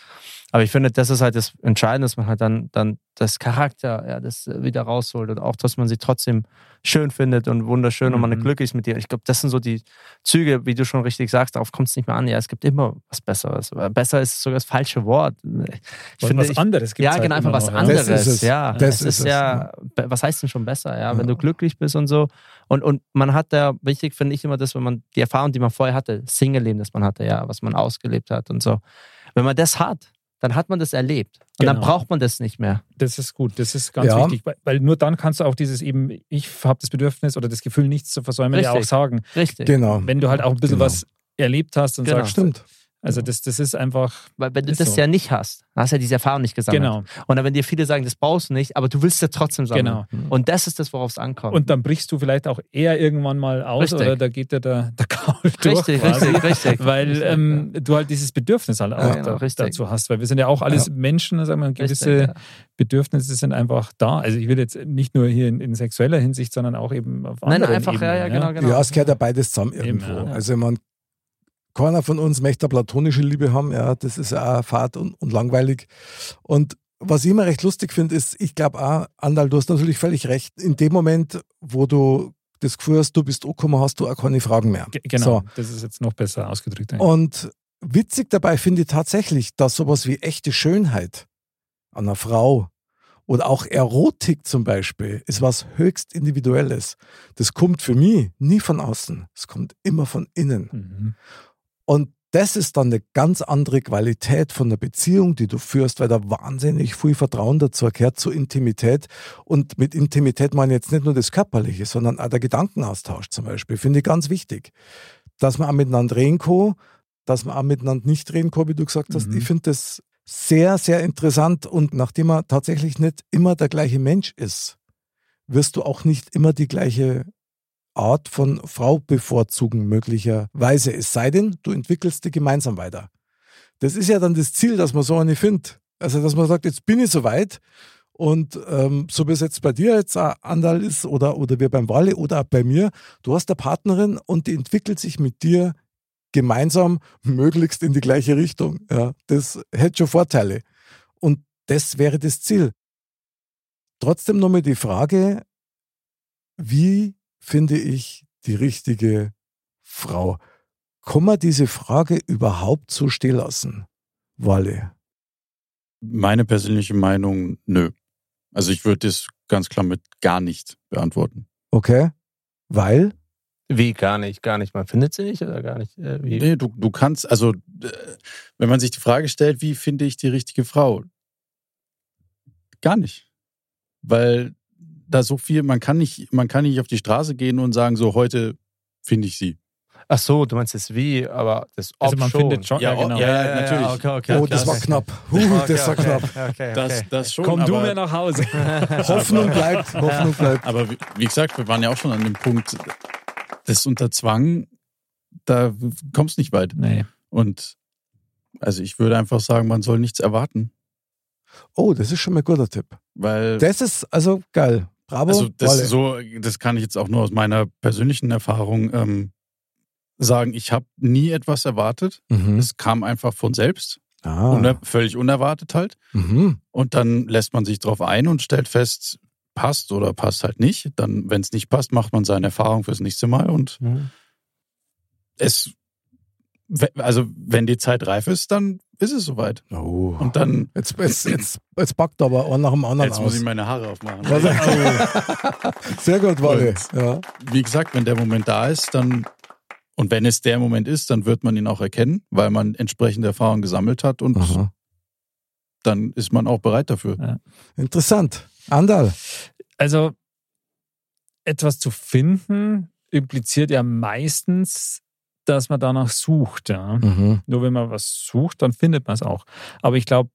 Aber ich finde, das ist halt das Entscheidende, dass man halt dann, dann das Charakter, ja, das wieder rausholt und auch, dass man sie trotzdem schön findet und wunderschön und man Mhm. glücklich ist mit ihr. Ich glaube, das sind so die Züge, wie du schon richtig sagst, darauf kommt es nicht mehr an. Ja, es gibt immer was Besseres. Besser ist sogar das falsche Wort. Ich was ich, anderes gibt ja, genau, einfach was anderes. Das ist es. Ja, Das das ist ist, es, ja, be- was heißt denn schon besser? Ja, wenn Ja. du glücklich bist und so. Und, und man hat da, wichtig finde ich immer das, wenn man die Erfahrung, die man vorher hatte, Single-Leben, das man hatte, ja, was man ausgelebt hat und so. Wenn man das hat, dann hat man das erlebt. Und dann Genau. braucht man das nicht mehr. Das ist gut, das ist ganz Ja. wichtig, weil, nur dann kannst du auch dieses eben, ich habe das Bedürfnis oder das Gefühl, nichts zu versäumen, ja auch Richtig. sagen. Richtig. Genau. Wenn du halt auch ein bisschen Genau. was erlebt hast und Genau. sagst, Stimmt. also das, das ist einfach, Weil wenn du das so. ja nicht hast, dann hast du ja diese Erfahrung nicht gesammelt. genau, Und dann, wenn dir viele sagen, das brauchst du nicht, aber du willst ja trotzdem sammeln. genau. Und das ist das, worauf es ankommt. Und dann brichst du vielleicht auch eher irgendwann mal aus Richtig. oder da geht dir der, der durch. richtig, quasi. richtig, richtig. Weil Richtig, ähm, du halt dieses Bedürfnis halt auch Ja, da, genau, richtig. dazu hast. Weil wir sind ja auch alles Menschen, sagen wir, gewisse Richtig, ja. Bedürfnisse sind einfach da. Also ich will jetzt nicht nur hier in, in sexueller Hinsicht, sondern auch eben auf Nein, anderen einfach, ja, ja, Ebenen, genau, genau. Ja, es gehört ja beides zusammen Eben, irgendwo. ja. Also man keiner von uns möchte eine platonische Liebe haben, ja, das ist ja auch fad und, und langweilig. Und was ich immer recht lustig finde, ist, ich glaube auch, Andal, du hast natürlich völlig recht, in dem Moment, wo du das Gefühl hast, du bist angekommen, hast du auch keine Fragen mehr. Ge- Genau, So. das ist jetzt noch besser ausgedrückt. eigentlich. Und witzig dabei finde ich tatsächlich, dass sowas wie echte Schönheit an einer Frau oder auch Erotik zum Beispiel ist was höchst Individuelles. Das kommt für mich nie von außen. Es kommt immer von innen. Mhm. Und das ist dann eine ganz andere Qualität von der Beziehung, die du führst, weil da wahnsinnig viel Vertrauen dazu gehört zur Intimität. Und mit Intimität meine ich jetzt nicht nur das Körperliche, sondern auch der Gedankenaustausch zum Beispiel. Finde ich ganz wichtig. Dass man auch miteinander reden kann, dass man auch miteinander nicht reden kann, wie du gesagt hast. Mhm. Ich finde das sehr, sehr interessant. Und nachdem man tatsächlich nicht immer der gleiche Mensch ist, wirst du auch nicht immer die gleiche Art von Frau bevorzugen, möglicherweise. Es sei denn, du entwickelst die gemeinsam weiter. Das ist ja dann das Ziel, dass man so eine findet. Also, dass man sagt, jetzt bin ich soweit. Und ähm, so wie es jetzt bei dir jetzt auch Andal ist oder, oder wir beim Wale oder auch bei mir, du hast eine Partnerin und die entwickelt sich mit dir gemeinsam möglichst in die gleiche Richtung. Ja, das hätte schon Vorteile. Und das wäre das Ziel. Trotzdem nochmal die Frage, wie finde ich die richtige Frau? Kann man diese Frage überhaupt so stehen lassen? Walle. Meine persönliche Meinung, nö. Also ich würde das ganz klar mit gar nicht beantworten. Okay? Weil? Wie? Gar nicht, gar nicht. Man findet sie nicht oder gar nicht? Äh, wie? Nee, du, du kannst, also äh, wenn man sich die Frage stellt, wie finde ich die richtige Frau? Gar nicht. Weil da so viel, man kann nicht, man kann nicht auf die Straße gehen und sagen, so heute finde ich sie. Ach so, du meinst das wie, aber das Ob Also man schon. findet schon, ja, Ja, genau. ja, natürlich. okay, okay, oh, okay, das war okay. knapp. Huh, Okay, das war okay, knapp. Okay, okay. Das, das schon. Komm du mir nach Hause. Hoffnung bleibt, Hoffnung bleibt. Aber wie, wie gesagt, wir waren ja auch schon an dem Punkt, das unter Zwang, da kommst nicht weit. nee. Und also ich würde einfach sagen, man soll nichts erwarten. Oh, das ist schon mal ein guter Tipp. Weil Das ist also geil. Bravo. Also das, so, das kann ich jetzt auch nur aus meiner persönlichen Erfahrung ähm, sagen. Ich habe nie etwas erwartet. Mhm. Es kam einfach von selbst, Ah. uner völlig unerwartet halt. Mhm. Und dann lässt man sich drauf ein und stellt fest, passt oder passt halt nicht. Dann, wenn es nicht passt, macht man seine Erfahrung fürs nächste Mal. Und Mhm. es, also wenn die Zeit reif ist, dann ist es soweit. Oh. Und dann, Jetzt, jetzt, jetzt, jetzt packt aber einer nach dem anderen jetzt aus. muss ich meine Haare aufmachen. Sehr gut, Walle. Und- Ja. wie gesagt, wenn der Moment da ist, dann und wenn es der Moment ist, dann wird man ihn auch erkennen, weil man entsprechende Erfahrungen gesammelt hat und Aha. dann ist man auch bereit dafür. Interessant. Andal. Also etwas zu finden impliziert ja meistens, dass man danach sucht. Ja. Mhm. Nur wenn man was sucht, dann findet man es auch. Aber ich glaube,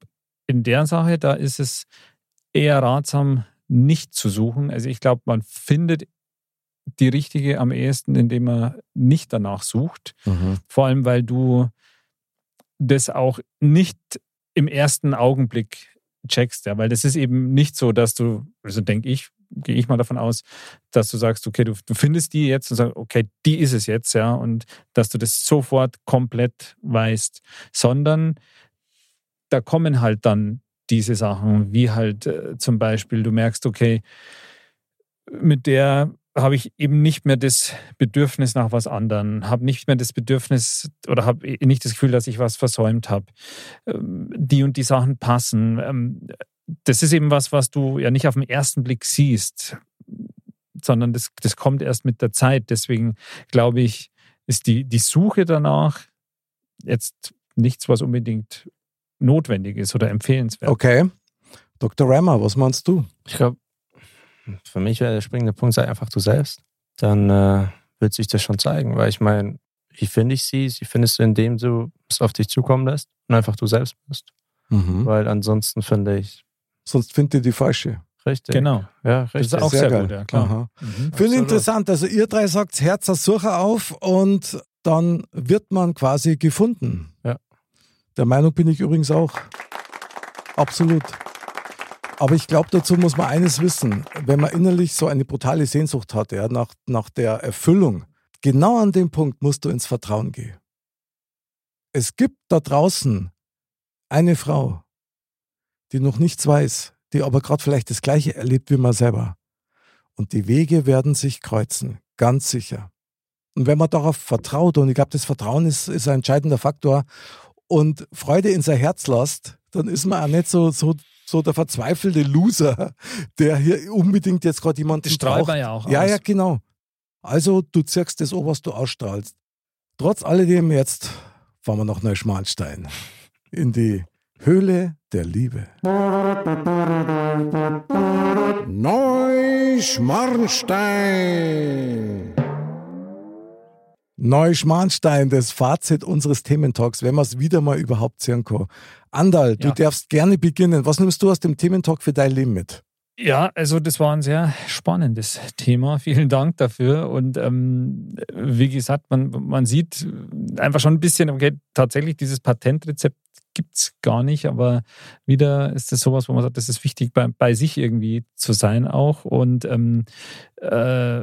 in der Sache, da ist es eher ratsam, nicht zu suchen. Also ich glaube, man findet die richtige am ehesten, indem man nicht danach sucht. Mhm. Vor allem, weil du das auch nicht im ersten Augenblick checkst, ja, weil das ist eben nicht so, dass du, also denke ich, gehe ich mal davon aus, dass du sagst, okay, du, du findest die jetzt und sagst, okay, die ist es jetzt, ja, und dass du das sofort komplett weißt, sondern da kommen halt dann diese Sachen, wie halt äh, zum Beispiel, du merkst, okay, mit der habe ich eben nicht mehr das Bedürfnis nach was anderem, habe nicht mehr das Bedürfnis oder habe nicht das Gefühl, dass ich was versäumt habe. Ähm, Die und die Sachen passen. Das ist eben was, was du ja nicht auf den ersten Blick siehst, sondern das, das kommt erst mit der Zeit. Deswegen glaube ich, ist die, die Suche danach jetzt nichts, was unbedingt notwendig ist oder empfehlenswert. Okay. Dr. Rammer, was meinst du? Ich glaube, für mich wäre der springende Punkt, sei einfach du selbst. Dann äh, wird sich das schon zeigen, weil ich meine, wie finde ich sie? Sie findest du, indem du es auf dich zukommen lässt und einfach du selbst bist. Mhm. Weil ansonsten finde ich, Sonst findet ihr die falsche. richtig. Genau. Ja, Das richtig. ist auch Sehr sehr, geil. gut, ja klar. Mhm. Finde interessant. Also ihr drei sagt Herz als Sucher auf und dann wird man quasi gefunden. Ja. Der Meinung bin ich übrigens auch. Absolut. Aber ich glaube, dazu muss man eines wissen. Wenn man innerlich so eine brutale Sehnsucht hat, ja, nach, nach der Erfüllung, genau an dem Punkt musst du ins Vertrauen gehen. Es gibt da draußen eine Frau, die noch nichts weiß, die aber gerade vielleicht das Gleiche erlebt wie man selber. Und die Wege werden sich kreuzen, ganz sicher. Und wenn man darauf vertraut, und ich glaube, das Vertrauen ist, ist ein entscheidender Faktor, und Freude in sein Herz lässt, dann ist man auch nicht so, so, so der verzweifelte Loser, der hier unbedingt jetzt gerade jemanden Das strahlt braucht. ja auch Ja, aus. ja, genau. Also du ziehst das an, was du ausstrahlst. Trotz alledem jetzt fahren wir nach Neuschmarnstein in die Höhle der Liebe. Neuschmarnstein. Neuschmarnstein, das Fazit unseres Thementalks, wenn wir es wieder mal überhaupt sehen kann. Andal, du Ja. darfst gerne beginnen. Was nimmst du aus dem Thementalk für dein Leben mit? Ja, also das war ein sehr spannendes Thema. Vielen Dank dafür. Und ähm, wie gesagt, man, man sieht einfach schon ein bisschen, okay, tatsächlich dieses Patentrezept gibt es gar nicht, aber wieder ist das sowas, wo man sagt, das ist wichtig, bei, bei sich irgendwie zu sein auch. Und ähm, äh,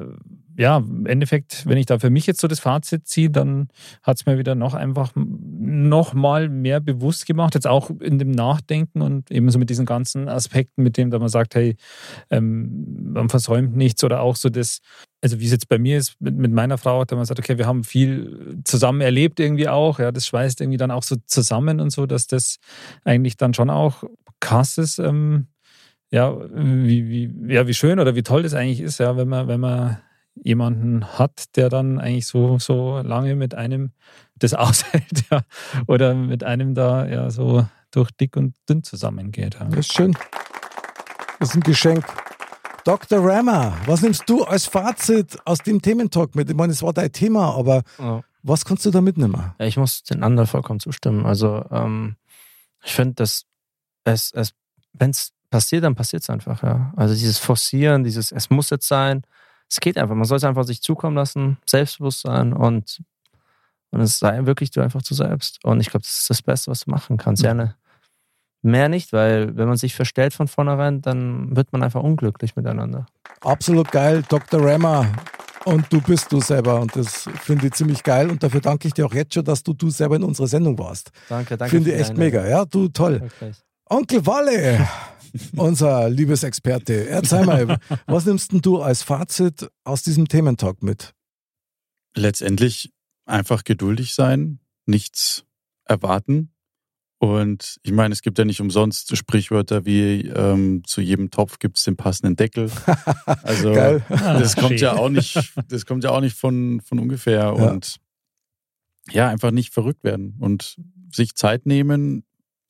ja, im Endeffekt, wenn ich da für mich jetzt so das Fazit ziehe, dann hat es mir wieder noch einfach noch mal mehr bewusst gemacht, jetzt auch in dem Nachdenken und eben so mit diesen ganzen Aspekten, mit dem da man sagt, hey, ähm, man versäumt nichts oder auch so das, also wie es jetzt bei mir ist mit, mit meiner Frau, da man sagt, okay, wir haben viel zusammen erlebt irgendwie auch, ja, das schweißt irgendwie dann auch so zusammen und so, dass das eigentlich dann schon auch krass ist, ähm, ja, wie, wie, ja, wie schön oder wie toll das eigentlich ist, ja, wenn man, wenn man jemanden hat, der dann eigentlich so, so lange mit einem das aushält, ja, oder mit einem da ja so durch dick und dünn zusammengeht. Ja. Das ist schön. Das ist ein Geschenk. Dr. Rammer, was nimmst du als Fazit aus dem Thementalk mit? Ich meine, es war dein Thema, aber Ja. was kannst du da mitnehmen? Ja, ich muss den anderen vollkommen zustimmen. Also ähm, ich finde, dass es, es wenn es passiert, dann passiert es einfach, ja. Also dieses Forcieren, dieses es muss jetzt sein, es geht einfach. Man soll es einfach sich zukommen lassen, selbstbewusst sein und, und es sei wirklich du einfach zu selbst. Und ich glaube, das ist das Beste, was du machen kannst. Gerne mehr nicht, weil wenn man sich verstellt von vornherein, dann wird man einfach unglücklich miteinander. Absolut geil, Dr. Rammer. Und du bist du selber und das finde ich ziemlich geil und dafür danke ich dir auch jetzt schon, dass du du selber in unserer Sendung warst. Danke, danke. Finde ich echt mega, ja, du toll. Wirklich. Onkel Walle, unser Liebesexperte, erzähl mal, was nimmst denn du als Fazit aus diesem Thementalk mit? letztendlich einfach geduldig sein, nichts erwarten. Und ich meine, es gibt ja nicht umsonst Sprichwörter wie ähm, zu jedem Topf gibt es den passenden Deckel. Also Geil. das Ah, kommt ja auch nicht, das kommt ja auch nicht von, von ungefähr. Ja. Und ja, einfach nicht verrückt werden und sich Zeit nehmen.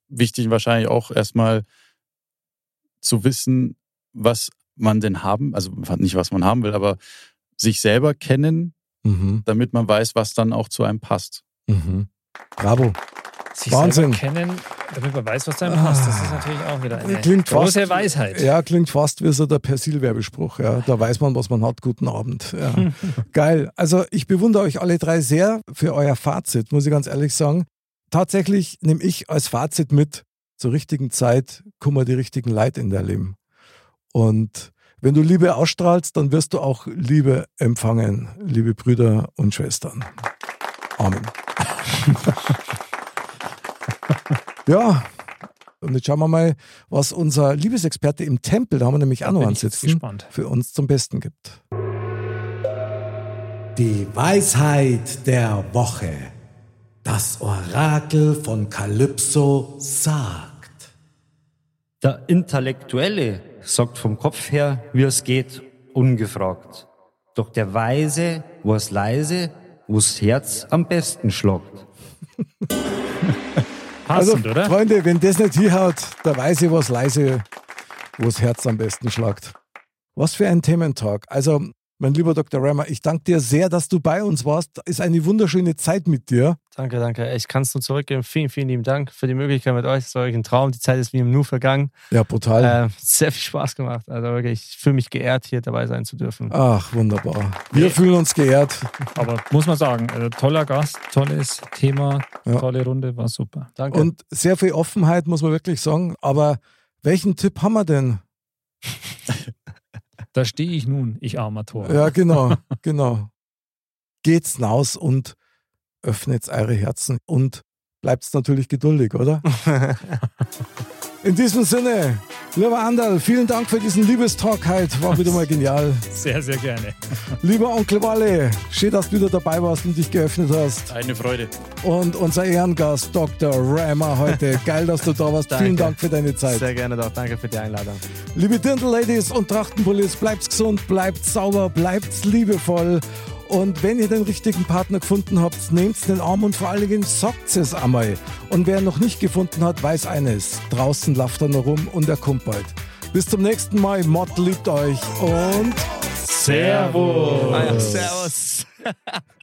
Wichtig wahrscheinlich auch erstmal zu wissen, was man denn haben, also nicht was man haben will, aber sich selber kennen, Mhm, damit man weiß, was dann auch zu einem passt. mhm. Bravo. Sich Wahnsinn. selber kennen, damit man weiß, was da passt. Das ist natürlich auch wieder eine Klingt große fast- Weisheit. Ja, klingt fast wie so der Persil-Werbespruch. Ja. Da weiß man, was man hat. Guten Abend. Ja. Geil. Also ich bewundere euch alle drei sehr für euer Fazit, muss ich ganz ehrlich sagen. Tatsächlich nehme ich als Fazit mit, zur richtigen Zeit kommen die richtigen Leute in dein Leben. Und wenn du Liebe ausstrahlst, dann wirst du auch Liebe empfangen, liebe Brüder und Schwestern. Amen. ja, und jetzt schauen wir mal, was unser Liebesexperte im Tempel, da haben wir nämlich auch noch einen sitzen, gespannt. für uns zum Besten gibt. Die Weisheit der Woche. Das Orakel von Kalypso sagt. Der Intellektuelle sagt vom Kopf her, wie es geht, ungefragt. Doch der Weise war's leise, wo's Herz am besten schlagt. Passend, also, oder? Freunde, wenn das nicht hinhaut, da weiß ich, was leise, wo das Herz am besten schlagt. Was für ein Thementag. Also, mein lieber Dr. Rammer, ich danke dir sehr, dass du bei uns warst. Ist eine wunderschöne Zeit mit dir. Danke, danke. Ich kann es nur zurückgeben. Vielen, vielen lieben Dank für die Möglichkeit mit euch. Es war wirklich ein Traum. Die Zeit ist wie im Nu vergangen. Ja, brutal. Äh, sehr viel Spaß gemacht. Also wirklich, ich fühle mich geehrt, hier dabei sein zu dürfen. Ach, wunderbar. Wir fühlen uns geehrt. Aber muss man sagen, äh, toller Gast, tolles Thema, Ja. tolle Runde, war super. Danke. Und sehr viel Offenheit, muss man wirklich sagen. Aber welchen Tipp haben wir denn? Da stehe ich nun, ich armer Tor. Ja, genau, genau. Geht's hinaus und öffnet eure Herzen und bleibt natürlich geduldig, oder? In diesem Sinne, lieber Andal, vielen Dank für diesen Liebestalk heute. War wieder mal genial. Sehr, sehr gerne. Lieber Onkel Walle, schön, dass du wieder dabei warst und dich geöffnet hast. Eine Freude. Und unser Ehrengast Dr. Rammer heute. Geil, dass du da warst. Vielen Danke. Dank für deine Zeit. Sehr gerne doch. Danke für die Einladung. Liebe Dirndl-Ladies und Trachtenpullis, bleibt's gesund, bleibt sauber, bleibt's liebevoll. Und wenn ihr den richtigen Partner gefunden habt, nehmt den Arm und vor allen Dingen sagt es einmal. Und wer noch nicht gefunden hat, weiß eines. Draußen lauft er noch rum und er kommt bald. Bis zum nächsten Mal. Mod liebt euch und Servus. Ah ja, servus.